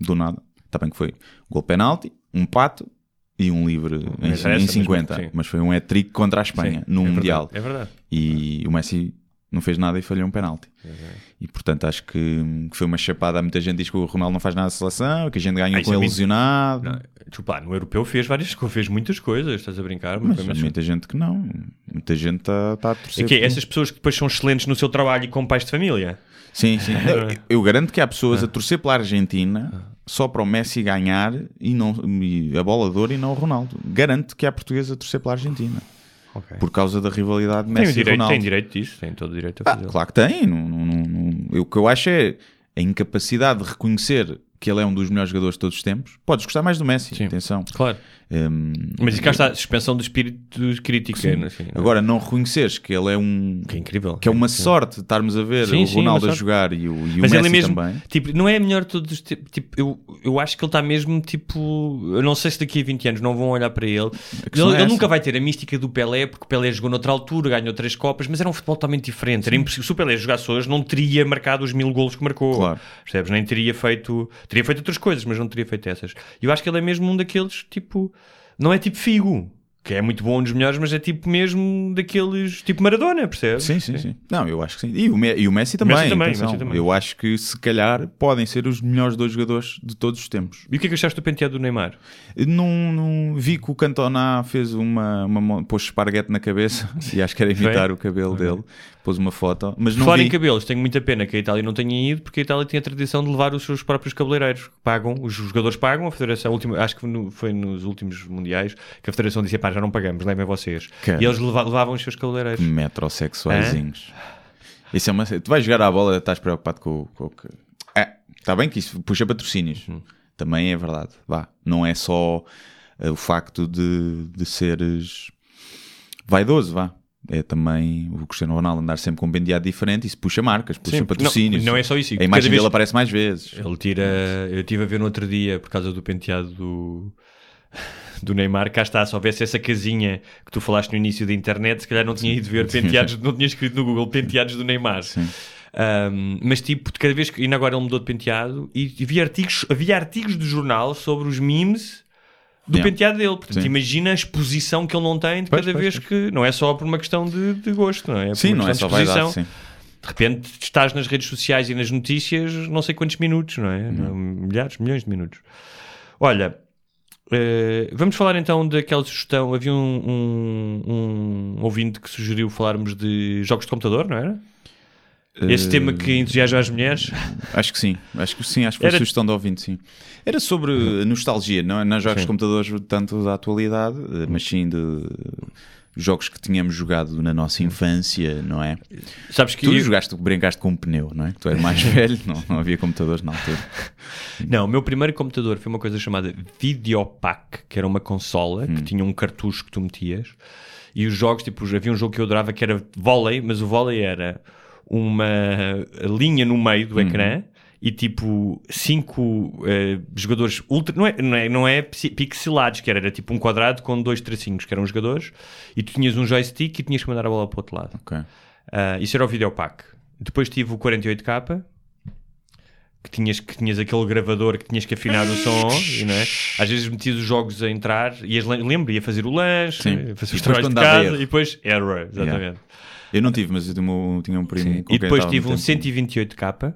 do nada. Está bem que foi gol penalti, um pato e um livre em, Mas essa, em mas 50, sim. mas foi um hat-trick contra a Espanha Sim, no é verdade, Mundial É verdade. e o Messi não fez nada e falhou um penalti. E portanto acho que, que foi uma chapada. Muita gente diz que o Ronaldo não faz nada na seleção, que a gente Ah, isso com é ele mentira. lesionado. Não, desculpa, no europeu fez várias coisas, fez muitas coisas, estás a brincar? Mas há uma- muita gente que não. Muita gente está tá a É torcer. que é por- essas pessoas que depois são excelentes no seu trabalho e como pais de família. Sim, sim. [laughs] Eu, eu garanto que há pessoas Ah. a torcer pela Argentina só para o Messi ganhar e não e a bola de ouro e não o Ronaldo. Garanto que há portugueses a torcer pela Argentina por causa da rivalidade Tem, o Messi e direito, Ronaldo. tem direito disso, tem todo o direito a Ah, fazer. claro que tem. Não, não, não, não- o que eu acho é a incapacidade de reconhecer que ele é um dos melhores jogadores de todos os tempos. Podes gostar mais do Messi, Sim. atenção. Claro. Hum, Mas e cá está a suspensão do espírito crítico. Sim. assim, Agora, não reconheceres que ele é um. Que é incrível. Que é uma Sim. sorte de estarmos a ver Sim, o sim, Ronaldo a jogar e o, e o Mas Messi ele é mesmo, também. tipo, não é melhor todos os tempos. Tipo, eu, eu acho que ele está mesmo, tipo, eu não sei se daqui a 20 anos não vão olhar para ele. Ele, é ele nunca vai ter a mística do Pelé, porque o Pelé jogou noutra altura, ganhou três copas, mas era um futebol totalmente diferente. Era impossível. Se o Pelé jogasse hoje, não teria marcado os mil golos que marcou. Claro. Percebes? Nem teria feito. Teria feito outras coisas, mas não teria feito essas. E eu acho que ele é mesmo um daqueles, tipo. Não é tipo Figo. Que é muito bom, um dos melhores, mas é tipo mesmo daqueles. Tipo Maradona, percebes? Sim, sim, sim. Não, eu acho que sim. E o, Me- e o Messi também. Messi também. Messi também. Eu acho que se calhar podem ser os melhores dois jogadores de todos os tempos. E o que é que achaste do penteado do Neymar? Não, não vi que o Cantona fez uma, uma pôs esparguete na cabeça [laughs] e acho que era imitar Foi? o cabelo dele. Pôs uma foto, mas não Falar em vi. cabelos, tenho muita pena que a Itália não tenha ido, porque a Itália tem a tradição de levar os seus próprios cabeleireiros. Pagam, os jogadores pagam, a Federação, última, acho que no- foi nos últimos mundiais, que a Federação disse: pá, já não pagamos, levem vocês. Cara. E eles leva- levavam os seus cabeleireiros. Metrosexuaizinhos. Isso é uma... Tu vais jogar à bola, estás preocupado com, o- que. É, está bem que isso puxa patrocínios. Hum. Também é verdade. Vá. Não é só eh, o facto de, de seres vaidoso, vá. É também o Cristiano Ronaldo andar sempre com um penteado diferente. Isso puxa marcas, puxa Sim, patrocínios. não- não é só isso. A imagem vez- dele aparece mais vezes. Ele tira. Eu estive a ver no outro dia, por causa do penteado do. [laughs] Do Neymar, cá está, se houvesse essa casinha que tu falaste no início da internet, se calhar não tinha ido ver [laughs] penteados, não tinha escrito no Google penteados do Neymar. Um, mas tipo, de cada vez que. Ainda agora ele mudou de penteado e havia artigos, havia artigos do jornal sobre os memes do Yeah. penteado dele. Portanto, Sim. imagina a exposição que ele não tem de Pois, cada pois, vez que. Não é só por uma questão de, de gosto, não é? Sim, não é só vaidade, exposição. sim. De repente estás nas redes sociais e nas notícias não sei quantos minutos, não é? Milhares, milhões de minutos. Olha, eh, vamos falar então daquela sugestão. Havia um, um, um ouvinte que sugeriu falarmos de jogos de computador, não era? Esse Eh, tema que entusiasma as mulheres. Acho que sim, acho que sim, acho que foi Era- a sugestão do ouvinte, sim. Era sobre nostalgia, não, é? não jogos de computadores tanto da atualidade, eh, mas sim de jogos que tínhamos jogado na nossa infância, não é? Sabes que Tu eu- jogaste, brincaste com um pneu, não é? Tu és mais [laughs] velho, não, não havia computadores na altura. [laughs] Não, o meu primeiro computador foi uma coisa chamada Videopack, que era uma consola que tinha um cartucho que tu metias. E os jogos, tipo, havia um jogo que eu adorava que era vôlei, mas o vôlei era uma linha no meio do ecrã e tipo cinco eh, jogadores ultra. Não é, não é, não é pixelados, que era, era tipo um quadrado com dois tracinhos que eram os jogadores e tu tinhas um joystick e tinhas que mandar a bola para o outro lado. Ok. Ah, isso era o Videopack. Depois tive o 48K, que tinhas, que tinhas aquele gravador que tinhas que afinar o som, não é? Às vezes metias os jogos a entrar, e lembro, ia fazer o lanche, Sim. fazer os trabalhos de casa, erro. e depois error, exatamente. Eu não tive, mas eu tinha um, primo. Sim. E depois tive um muito tempo. 128K,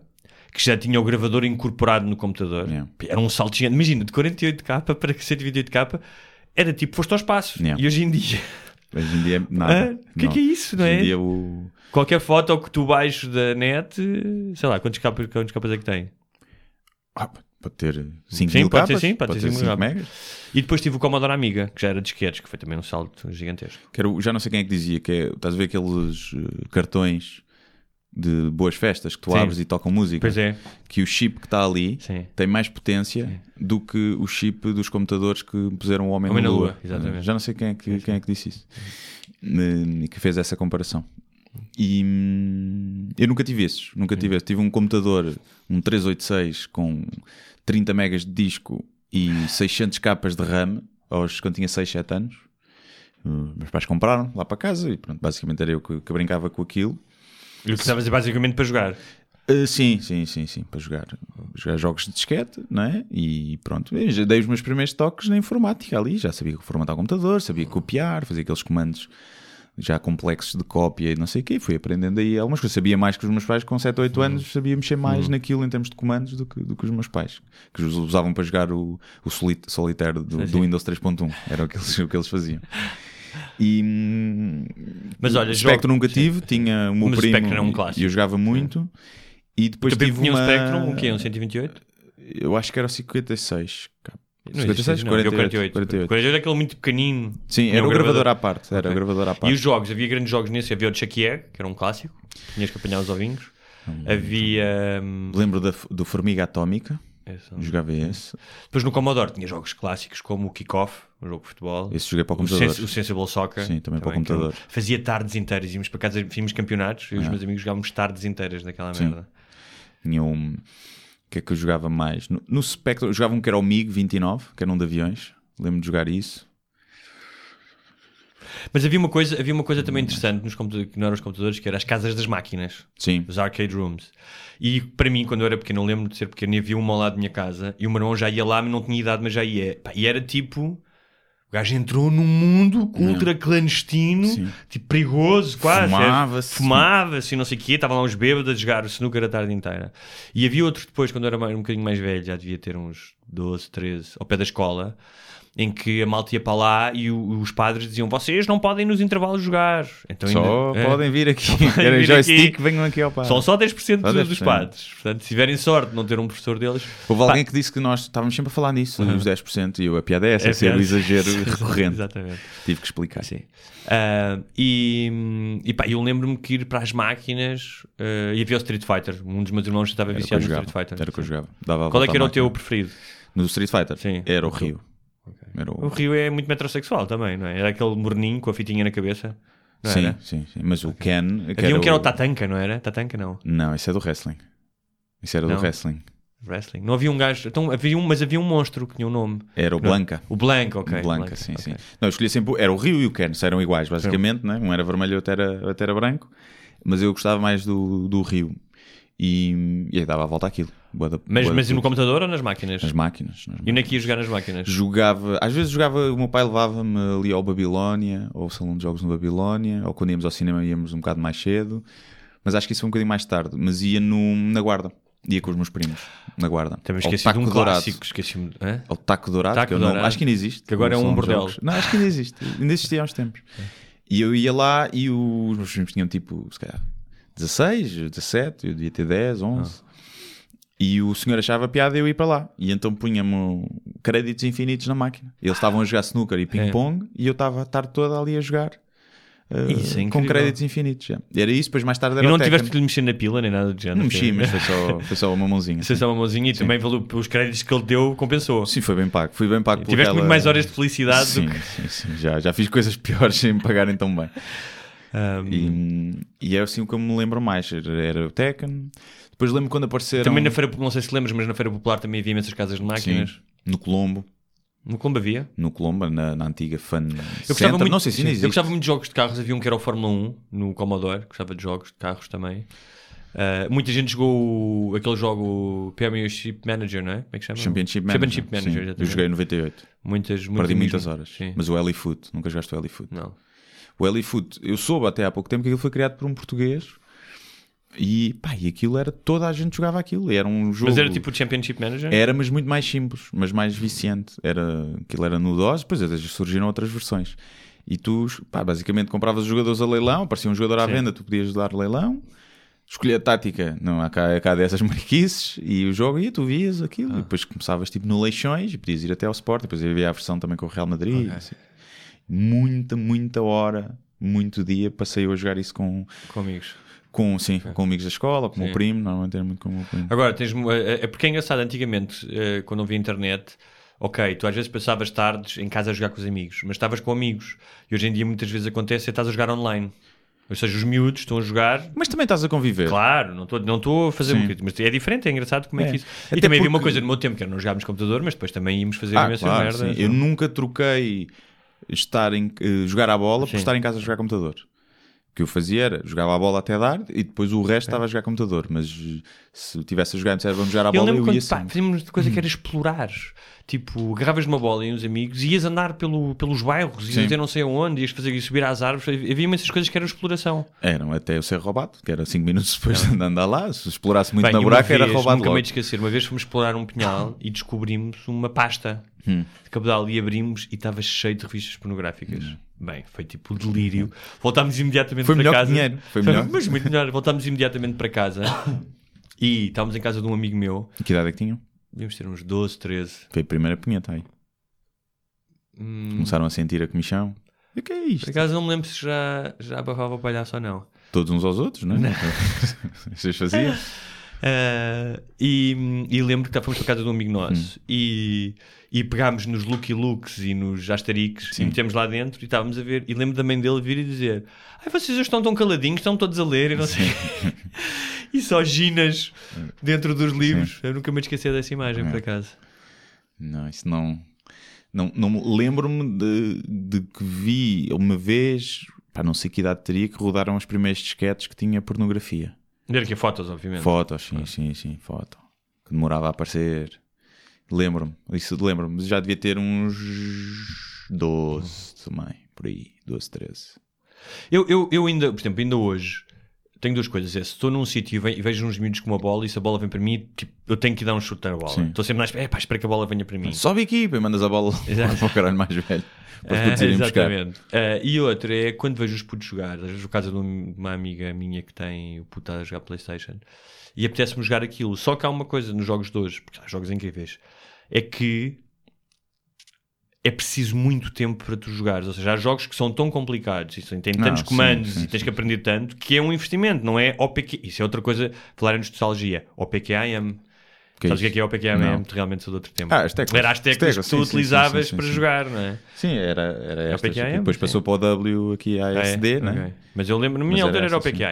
que já tinha o gravador incorporado no computador. Yeah. Era um salto gigante. Imagina, de 48K para 128K, era tipo, foste ao espaço. Yeah. E hoje em dia, Hoje em dia, nada. Ah, o que é que é isso, não é? dia o. qualquer foto que tu baixes da net, sei lá, quantos capas, quantos capas é que tem? Ah, pode ter 5 Sim, pode ser capas, sim, pode ter ter 5 5 capas. megas. E depois tive o Commodore Amiga, que já era de disquetes, que foi também um salto gigantesco. Que era o- já não sei quem é que dizia, que é, estás a ver aqueles eh, cartões de boas festas que tu Sim. abres e tocam música, Pois é, que o chip que está ali sim. tem mais potência do que o chip dos computadores que puseram o homem, Homem na lua. Lua, exatamente. Já não sei quem é que, quem é que disse isso. Eh, E que fez essa comparação. E hum, eu nunca tive esses, nunca tive esse. Tive um computador, um 386 com 30 megas de disco e 600 capas de RAM aos, quando tinha 6, 7 anos. Uh, meus pais compraram lá para casa e pronto, basicamente era eu que, que brincava com aquilo. E o que estavas basicamente para jogar. Uh, sim, sim, sim, sim, para jogar, jogar jogos de disquete, não é? E pronto, já dei os meus primeiros toques na informática ali, já sabia formatar o computador, sabia copiar, fazer aqueles comandos já complexos de cópia e não sei o quê, fui aprendendo aí algumas coisas. Sabia mais que os meus pais, com 7 ou 8 anos, sabia mexer mais naquilo em termos de comandos do que, do que os meus pais, que os usavam para jogar o, o soli- solitário do, do Windows 3.1, era o que eles, o que eles faziam. E Mas olha, Spectrum jogo- nunca tive, tinha o meu Mas primo é um e- eu jogava muito. E depois tive uma... um Spectrum, o quê? Um 128? Eu acho que era o 56. Não 56, existe, não, havia o 48, 48. 48. 48 é aquele muito pequenino. Sim, era um o gravador à parte. Era Ok. o gravador à E parte. os jogos, havia grandes jogos nesse. Havia o Chucky Egg, que era um clássico. Tinhas que apanhar os ovinhos. Havia. hum, Lembro da, do Formiga Atómica. esse- Jogava esse. Depois no Commodore tinha jogos clássicos como o Kickoff, um jogo de futebol. Esse joguei para o O, computador. Sens- o Sensible Soccer. Sim, também para o computador. Fazia tardes inteiras. Íamos para casa, fizemos campeonatos. Eu e os meus amigos jogávamos tardes inteiras naquela Sim. merda. Tinha um. O que é que eu jogava mais? No, no Spectrum, eu jogava um que era o MiG 29, que era um de aviões. Lembro de jogar isso. Mas havia uma coisa, havia uma coisa também interessante nos computadores, que não eram os computadores, que eram as casas das máquinas. Sim. os arcade rooms. E para mim, quando eu era pequeno, eu lembro de ser pequeno, e havia uma ao lado da minha casa, e o meu irmão já ia lá, mas não tinha idade, mas já ia. E era tipo. O gajo entrou num mundo ultra clandestino, Sim. tipo perigoso, quase. Fumava-se. Fumava-se e não sei o quê. Estavam lá uns bêbados a jogar snooker a tarde inteira. E havia outro depois, quando eu era um bocadinho mais velho, já devia ter uns 12, 13, ao pé da escola, em que a malta ia para lá e o- os padres diziam: Vocês não podem nos intervalos jogar. Então Só ainda- é. podem vir aqui. [laughs] Querem joystick, aqui. venham aqui ao par. São só 10% Só dos, 10%. dos padres. Portanto, se tiverem sorte de não ter um professor deles. Houve Pá. alguém que disse que nós estávamos sempre a falar nisso, os 10%, e eu, a piada é essa, É ser piada. o exagero [laughs] recorrente. Exatamente. Tive que explicar. Sim. Ah, e, e pá, eu lembro-me que ir para as máquinas ah, e havia o Street Fighter. Um dos meus irmãos estava Era o viciado no. Street Fighter. Era o que eu jogava. Dava Qual é que era o máquina. teu preferido? No Street Fighter? Sim. Era o Rio. Era O Rio é muito metrosexual também, não é? Era aquele morninho com a fitinha na cabeça. Não sim, era? sim, sim. Mas o Ken. Havia um que era o Tatanka, não era? Tatanka não. Não, esse é do wrestling. Isso era Não. do wrestling. Wrestling. Não havia um gajo. Então, havia um, mas havia um monstro que tinha um nome. Era o Não. Blanca. O Blanca, ok. Blanca, sim, ok. sim. Não, eu escolhi sempre. o- Era o Rio e o Ken, eram iguais, basicamente, né? Um era vermelho, outro era, outro era branco. Mas eu gostava mais do, do Rio. E, e aí dava a volta àquilo. Bué da- Mas, da mas e no computador ou nas máquinas? Nas máquinas. nas E onde é que ia jogar nas máquinas? Jogava, às vezes jogava, o meu pai levava-me ali ao Babilónia, ou ao salão de jogos no Babilónia, ou quando íamos ao cinema íamos um bocado mais cedo, mas acho que isso foi um bocadinho mais tarde. Mas ia no, na guarda, ia com os meus primos, na guarda. Também esqueci de um Taco Dourado. clássico. Esqueci-me. Ao Taco Dourado, Taco que eu não- Dourado. acho que ainda existe. Que agora é um bordel. jogos. Não, acho que ainda existe, ainda existia há uns tempos. E eu ia lá e os meus primos tinham tipo, se calhar, 16, 17, eu devia ter 10, 11. E o senhor achava piada eu ir para lá. E então punha-me créditos infinitos na máquina. Eles estavam a jogar snooker e ping-pong e eu estava a tarde toda ali a jogar uh, Isso é com créditos infinitos. já. Era isso, depois mais tarde era E não tiveste que lhe mexer na pila nem nada do género? Não mexi, mas foi só, foi só uma mãozinha. [laughs] Sim. só uma mãozinha e também valeu os créditos que ele deu, compensou. Sim, foi bem pago. Fui bem pago Tiveste aquela- muito mais horas de felicidade sim, do que. sim, sim. Já, já fiz coisas piores [laughs] sem me pagarem tão bem. Ahm, E, e é assim o que eu me lembro mais. Era, o Tekken. Depois lembro quando apareceram... Também na feira, não sei se lembras, mas na feira popular também havia imensas casas de Sim, máquinas. no Colombo. No Colombo havia. No Colombo, na, na antiga Fun Eu gostava, Center. muito, Não sei se sim, eu gostava muito de jogos de carros. Havia um que era o Fórmula 1 no Commodore. Gostava de jogos de carros também. Ah, muita gente jogou aquele jogo Premiership Manager, não é? Como é que chama? Championship Manager. Championship Manager, sim. Eu joguei em 98. Muitas, muito Perdi muitas horas. Sim. Mas o Eli Foot, nunca jogaste o Eli Foot. Não. O Eli Foot, eu soube até há pouco tempo que aquilo foi criado por um português e, pá, e aquilo era, toda a gente jogava aquilo. Era um jogo. Mas era tipo o Championship Manager? Era, mas muito mais simples, mas mais viciante. Era, aquilo era no DOS, depois surgiram outras versões. E tu, pá, basicamente compravas os jogadores a leilão, aparecia um jogador à Sim. venda, tu podias dar leilão, escolher a tática, não há cá, há cá dessas [laughs] mariquices, e o jogo ia, tu vias aquilo, Ah. e depois começavas tipo no Leixões, e podias ir até ao Sport, depois havia a versão também com o Real Madrid. Ok. assim. Muita, muita hora, muito dia, passei eu a jogar isso com, Com amigos. com, sim, com amigos da escola, com o meu primo, normalmente era muito com o meu primo. Agora, tens, é é porque é engraçado, antigamente, eh, quando não havia internet, ok, tu às vezes passavas tardes em casa a jogar com os amigos, mas estavas com amigos. E hoje em dia muitas vezes acontece é estás a jogar online. Ou seja, os miúdos estão a jogar. Mas também estás a conviver. Claro, não estou não a fazer um bocadinho, mas é diferente, é engraçado como é, É. que isso. Até e também havia uma porque- coisa no meu tempo que era não jogávamos computador, mas depois também íamos fazer Ah, imensas claro, merdas. sim. Eu nunca troquei estar em, eh, jogar à bola Sim. por estar em casa a jogar computador. O que eu fazia era jogava a bola até dar e depois o resto estava a jogar computador. Mas eh, se eu tivesse a jogar me vamos jogar Eu bola, lembro eu quando ia sempre. fazíamos uma coisa que era explorar. Tipo, agarravas numa bola e uns amigos, ias andar pelo, pelos bairros, ias Sim. até não sei aonde, ias fazer ias subir às árvores. Havia imensas coisas que eram exploração. Eram até eu ser roubado, que era 5 minutos [laughs] depois de andar lá. Se explorasse muito Bem, na uma buraca, era vez, roubado Nunca logo. me esquecer. Uma vez fomos explorar um pinhal [laughs] e descobrimos uma pasta Hum. de cabedal e abrimos e estava cheio de revistas pornográficas. Bem, foi tipo delírio. Voltámos imediatamente Foi para casa. dinheiro, foi melhor. Mas muito melhor. Voltámos imediatamente para casa [coughs] e estávamos em casa de um amigo meu. Que idade é que tinham? Devíamos ter uns 12, 13. Foi a primeira punheta aí. Hum, Começaram a sentir a comichão. E o que é por isto? acaso não me lembro se já, já abafava o palhaço ou não. Todos uns aos outros, não é? [laughs] Vocês faziam? [laughs] Ah, e, e lembro que fomos para casa de um amigo nosso Hum. e, e pegámos nos Lucky Lukes e nos Asterix e metemos lá dentro e estávamos a ver. E lembro também dele vir e dizer: Ai, vocês hoje estão tão caladinhos, estão todos a ler e não sei. [laughs] e só ginas dentro dos livros. Eu nunca me esqueci dessa imagem, por acaso. Não, isso não. não, não me- Lembro-me de, de que vi uma vez, pá, não sei que idade teria, que rodaram os primeiros disquetes que tinha pornografia. Ver aqui fotos, obviamente. Fotos, sim, sim, sim, foto. Que demorava a aparecer. Lembro-me, isso lembro-me, mas já devia ter uns 12 também, por aí, 12, 13. Eu, eu, eu ainda, por exemplo, ainda hoje tenho duas coisas. É, se estou num sítio e ve- vejo uns miúdos com uma bola e se a bola vem para mim, tipo, eu tenho que dar um chute na bola. Estou sempre na espera, é pá, espera que a bola venha para mim. Sobe a equipa e mandas a bola [laughs] para o caralho mais velho. Para Ah, [laughs] exatamente. Ah, e outra é quando vejo os putos jogar, às vezes o caso de um- uma amiga minha que tem o puto a jogar Playstation e apetece-me jogar aquilo. Só que há uma coisa nos jogos de hoje, porque há jogos incríveis, é que é preciso muito tempo para tu jogares. Ou seja, há jogos que são tão complicados e têm Não, tantos sim, comandos sim, e tens sim. que aprender tanto que é um investimento, não é OPQ. Isso é outra coisa, falar em nostalgia. OPQAM. Que é Sabes o que é que é OPQAM? Não. Realmente sou de outro tempo. Ah, as teclas. Era as teclas As teclas, que tu sim, sim, utilizavas sim, sim, para sim. jogar, não é? Sim, era, era esta. PKM, e depois sim. passou para o W aqui a Ah, é? SD, né? Ok. Mas eu lembro, na minha era altura era o essa, sim.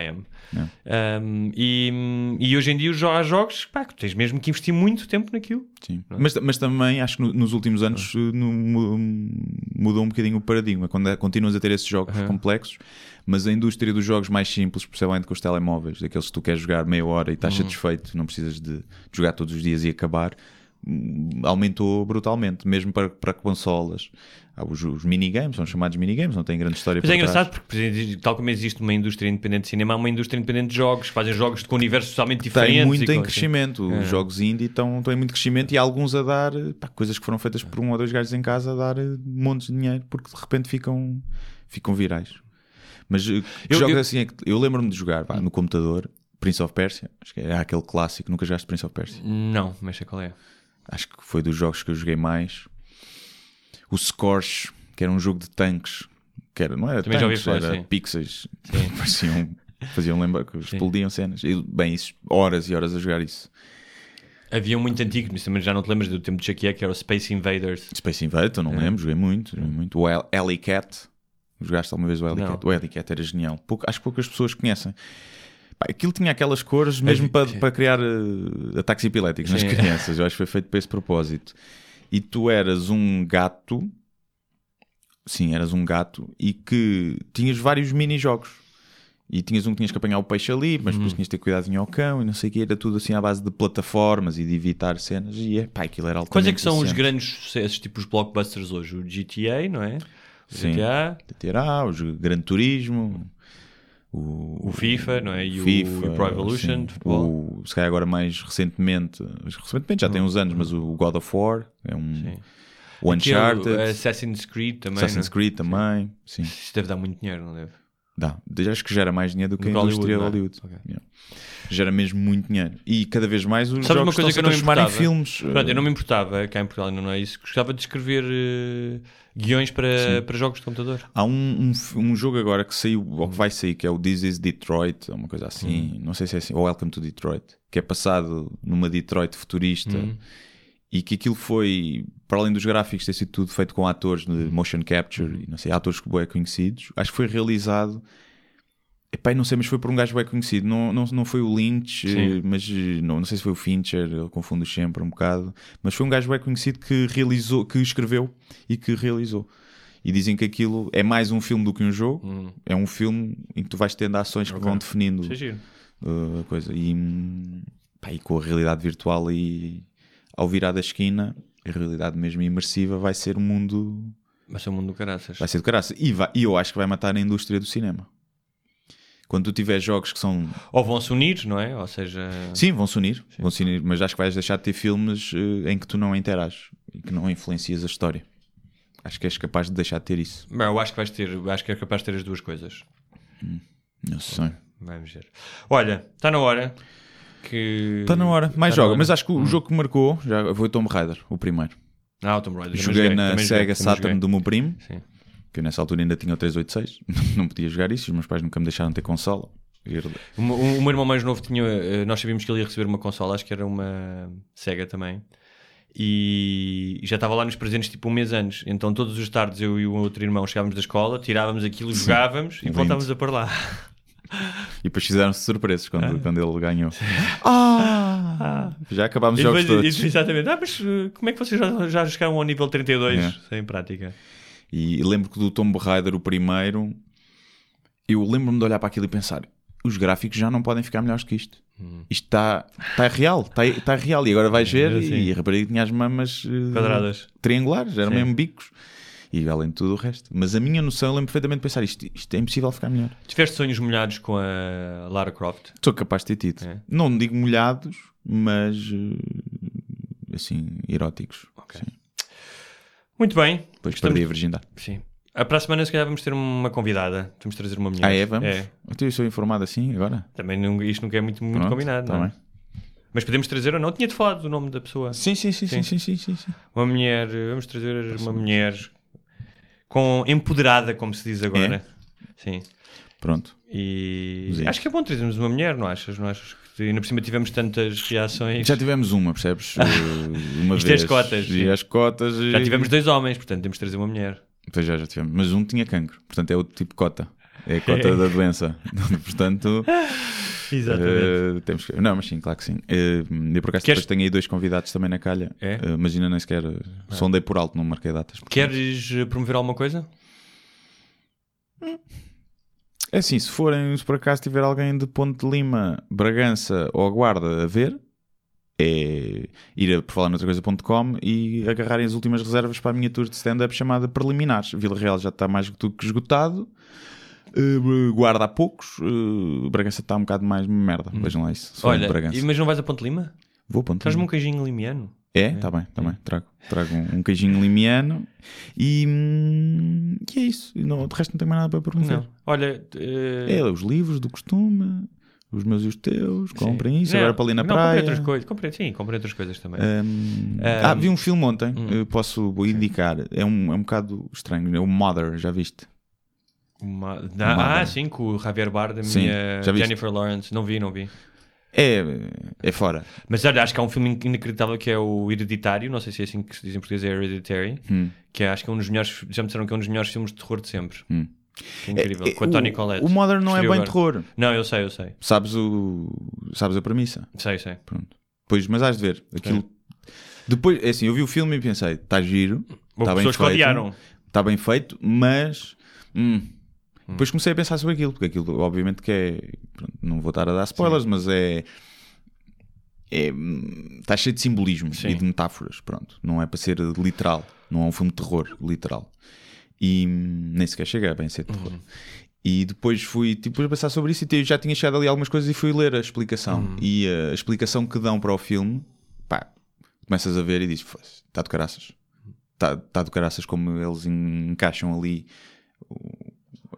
Um, e, e hoje em dia há jogos pá, que tens mesmo que investir muito tempo naquilo. Sim. Mas, mas também acho que no- nos últimos anos eh, no- mu- mudou um bocadinho o paradigma. Quando é- continuas a ter esses jogos complexos, Mas a indústria dos jogos mais simples, especialmente com os telemóveis, daqueles que tu queres jogar meia hora e estás Uhum. satisfeito, não precisas de jogar todos os dias e acabar, aumentou brutalmente, mesmo para, para consolas. Os, os minigames, são chamados minigames, não têm grande história Mas é trás. engraçado porque, por exemplo, tal como existe uma indústria independente de cinema, há uma indústria independente de jogos, fazem jogos com universos totalmente diferentes. Tem muito em crescimento. É. Os jogos indie estão, estão em muito crescimento e há alguns a dar pá, coisas que foram feitas por um ou dois gajos em casa a dar eh, montes de dinheiro porque de repente ficam, ficam virais. Mas eh, Eu- jogos eu- assim é que eu lembro-me de jogar pá, no computador Prince of Persia, acho que é aquele clássico. Nunca jogaste Prince of Persia? Não, mas sei qual é. Acho que foi dos jogos que eu joguei mais. O Scorch, que era um jogo de tanques, que era, não era Também tanques, falar, era sim. pixels, [laughs] pareciam, faziam lembrar que explodiam cenas. E, bem, isso, horas e horas a jogar isso. Havia um muito antigo, mas também já não te lembras do tempo de Chucky, que era o Space Invaders. Space Invader, não lembro, joguei muito, joguei muito. O Alley Cat, jogaste alguma vez o Alley. Cat? O Alley Cat era genial. Pouco- acho que poucas pessoas conhecem. Pá, aquilo tinha aquelas cores mesmo vi- para, sim. para criar eh, ataques epiléticos nas crianças. Eu acho que foi feito para esse propósito. E tu eras um gato, sim, eras um gato, e que tinhas vários mini-jogos. E tinhas um que tinhas que apanhar o peixe ali, mas depois tinhas de ter cuidado ao cão e não sei o que, era tudo assim à base de plataformas e de evitar cenas. E é, pá, aquilo era altamente Quais é que são os grandes sucessos, tipo os blockbusters hoje? O GTA, não é? O Sim. GTA, GTA, o Gran Turismo, o, o FIFA, não é? E o- FIFA, e o Pro Evolution sim. de futebol. O, se calhar agora mais recentemente, recentemente já tem uns anos, mas o God of War é um Sim. o Uncharted, Assassin's Creed também. Assassin's não é? Creed também, sim. Isso deve dar muito dinheiro, não deve? Dá. Acho que gera mais dinheiro do que Do a indústria de Hollywood, Hollywood. não é? Ok. Yeah. Gera mesmo muito dinheiro. E cada vez mais os Sabes uma jogos coisa estão que eu não transformar em filmes. Pronto, eu não me importava, cá em Portugal ainda não é isso, gostava de escrever eh, guiões para, para jogos de computador. Há um, um, um jogo agora que saiu, ou que vai sair, que é o This is Detroit, ou uma coisa assim, não sei se é assim, ou Welcome to Detroit, que é passado numa Detroit futurista e que aquilo foi, para além dos gráficos ter sido tudo feito com atores de motion capture e não sei, atores que bem conhecidos, acho que foi realizado. Epá, não sei, mas foi por um gajo bem conhecido. Não, não, não foi o Lynch, Sim. eh, mas eh, não, não sei se foi o Fincher, eu confundo sempre um bocado. Mas foi um gajo bem conhecido que realizou, que escreveu e que realizou. E dizem que aquilo é mais um filme do que um jogo. É um filme em que tu vais tendo ações que vão definindo uh, a coisa. E, hum, pá, e com a realidade virtual e ao virar da esquina, a realidade mesmo imersiva vai ser um mundo. Vai ser o mundo do caraças. Vai ser do caraça. E, vai- e eu acho que vai matar a indústria do cinema. Quando tu tiveres jogos que são. Ou vão se unir, não é? Ou seja, Sim, vão se unir, vão se unir, mas acho que vais deixar de ter filmes uh, em que tu não interages e que não influencias a história. Acho que és capaz de deixar de ter isso. Bem, eu acho que vais ter, acho que é capaz de ter as duas coisas. Não sei. Vamos ver. Olha, está na hora que. Está na hora. Mais Tá joga. Mas acho que o jogo que marcou já foi o Tomb Raider, o primeiro. Ah, o Tomb Raider. também Joguei na Sega também Saturn joguei. do meu primo, Sim. que eu nessa altura ainda tinha o 386, [laughs] não podia jogar isso, os meus pais nunca me deixaram ter consola. O, meu- o meu irmão mais novo tinha. eh, Nós sabíamos que ele ia receber uma consola, acho que era uma Sega também. E já estava lá nos presentes tipo um mês antes. Então todos os tardes eu e o outro irmão chegávamos da escola, tirávamos aquilo, jogávamos e lindo. voltávamos a para lá. [laughs] E depois fizeram-se surpresas quando, quando ele ganhou. Ah! Já acabámos E os jogos depois, e todos. exatamente, ah, mas eh, como é que vocês já, já chegaram ao nível 32 É. sem prática? E lembro que do Tomb Raider, o primeiro, eu lembro-me de olhar para aquilo e pensar: os gráficos já não podem ficar melhores que isto. Isto está está real, está, está real. E agora vais ver, É, sim. e a rapariga tinha as mamas eh, Quadradas. triangulares, eram mesmo bicos. E além de tudo o resto. Mas a minha noção, eu lembro perfeitamente de pensar: isto, isto é impossível ficar melhor. Tiveste sonhos molhados com a Lara Croft? Sou capaz de ter tido. É. Não digo molhados, mas eh, assim, eróticos. Ok. Sim. Muito bem. Depois Estamos- perdi a virgindade. Sim. A para a semana, se calhar, vamos ter uma convidada. Vamos trazer uma mulher. Ah, é? Vamos? É. Então eu sou informado assim agora? Também não- isto nunca é muito, muito Pronto, combinado, tá não é? Mas podemos trazer ou não? Tinha-te falado do nome da pessoa. Sim, sim, sim, Sim. sim, sim, sim, sim, sim. Uma mulher, eh, vamos trazer uma mulher com empoderada, como se diz agora. Sim. Pronto. E Sim. acho que é bom trazermos uma mulher, não achas? Não achas que ainda por cima tivemos tantas reações? Já tivemos uma, percebes? Uh, [laughs] Uma Isto é vez. as cotas, E as cotas. e- Já tivemos dois homens, portanto temos de trazer uma mulher. Pois já, já tivemos. Mas um tinha cancro. Portanto é outro tipo de cota. É a cota da doença. [laughs] Portanto, uh, temos que. Não, mas sim, claro que sim. Uh, eu por acaso Queres- depois tenho aí dois convidados também na calha. É? Uh, mas ainda nem sequer. uh, Sondei por alto, não marquei datas. Queres promover alguma coisa? É assim, se forem, se por acaso tiver alguém de Ponte de Lima, Bragança ou Guarda a ver, é ir a porfalarnoutracoisa.com e agarrarem as últimas reservas para a minha tour de stand-up chamada Preliminares. Vila Real já está mais do que esgotado. Uh, guarda há poucos, uh, Bragança está um bocado mais merda. Vejam lá isso. de Olha, Bragança. mas não vais a Ponte Lima? Vou a Ponte Traz-me um queijinho limiano. É, está bem, está bem. Trago, trago um, um queijinho limiano e, hum, e é isso. Não, de resto não tenho mais nada para. Não. Olha, eh, É, os livros do costume, os meus e os teus, comprem isso. Não, Agora para ali na não, praia. Comprei outras coisas. Comprei, sim, comprei outras coisas também. Hum, Um, ah, vi um filme ontem, hum. posso indicar. É um, é um bocado estranho. É o Mother, já viste? Uma- Uma- Ah, sim, com o Javier Bardem Sim, e a? Jennifer Lawrence. Não vi, não vi. É, é fora. Mas olha, acho que há um filme inacreditável que é o Hereditário, não sei se é assim que se diz em português, é Hereditary, Hum. que é, acho que é um dos melhores, já me disseram que é um dos melhores filmes de terror de sempre. Hum. É incrível, É, com a Tony o, Collette. o Mother não é bem agora. terror. Não, eu sei, eu sei. Sabes, o, sabes a premissa. Sei, sei. Pronto. Pois, mas has de ver. Aquilo... Depois, é assim, eu vi o filme e pensei, está giro, está bem feito. está bem feito, mas hum. Depois comecei a pensar sobre aquilo, porque aquilo obviamente que é pronto, não vou estar a dar spoilers, mas é é, hum, está cheio de simbolismo Sim. e de metáforas, pronto, não é para ser literal, não é um filme de terror, literal. E hum, nem sequer chega a bem ser de terror. E depois fui tipo, a pensar sobre isso e já tinha chegado ali algumas coisas e fui ler a explicação. E a explicação que dão para o filme, pá, começas a ver e dizes, "Foda-se, está de caraças. Está tá de caraças como eles en- encaixam ali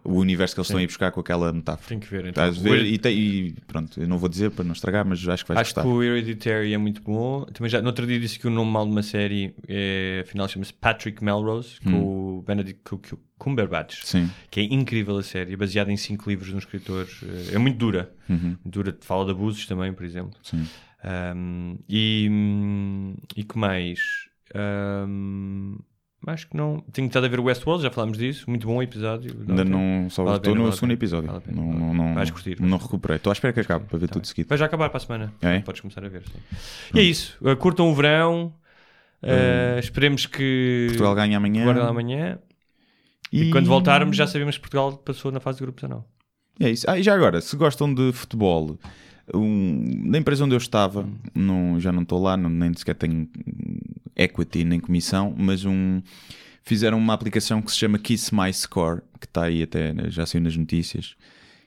o, universo que eles estão a ir buscar com aquela metáfora. Tenho que ver, então. Estás ver? E, tem- e pronto, eu não vou dizer para não estragar, mas acho que vais Acho gostar. que o Hereditary é muito bom. Também já, no outro dia disse que o nome mal de uma série é, afinal chama-se Patrick Melrose, com o Benedict Cu- Cumberbatch. Hum. Sim. Que é incrível a série, baseada em cinco livros de um escritor. eh, É muito dura. Dura, fala de abusos também, por exemplo. Uhum. Sim. Um, e, hum, e que mais? Um, acho que não. Tenho estado a ver o Westworld, já falámos disso. Muito bom episódio. Ainda não, só Vale estou no vale segundo episódio. Vale não, não, não, Vais curtir, não recuperei. Estou à espera que acabe para ver Tá tudo bem. seguido. Vai já acabar para a semana. É? Podes começar a ver. sim. E é isso. Uh, curtam o verão. Uh, Esperemos que Portugal ganha amanhã. guardem amanhã. E... E quando voltarmos já sabemos que Portugal passou na fase de grupos ou não. É isso. Ah, e já agora, se gostam de futebol, um, na empresa onde eu estava, não, já não estou lá, não, nem sequer tenho hum, equity nem comissão, mas um, fizeram uma aplicação que se chama Kiss My Score, que está aí até, né, já saiu nas notícias,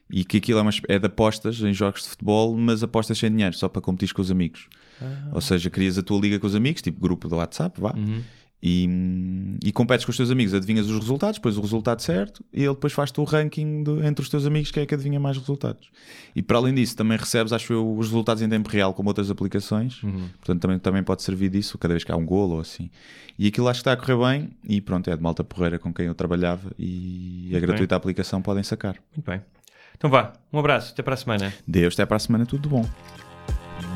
e que aquilo é, uma, é de apostas em jogos de futebol, mas apostas sem dinheiro, só para competir com os amigos. Ou seja, crias a tua liga com os amigos, tipo grupo do WhatsApp, vá. E, e competes com os teus amigos, adivinhas os resultados, depois o resultado certo, e ele depois faz-te o ranking do- entre os teus amigos, que é que adivinha mais resultados. E para além disso, também recebes, acho eu, os resultados em tempo real, como outras aplicações, portanto também, também pode servir disso, cada vez que há um golo ou assim. E aquilo acho que está a correr bem, e pronto, é de malta porreira com quem eu trabalhava, e é gratuita a aplicação, podem sacar. Muito bem. Então vá. Um abraço. Até para a semana. Deus, até para a semana, tudo bom.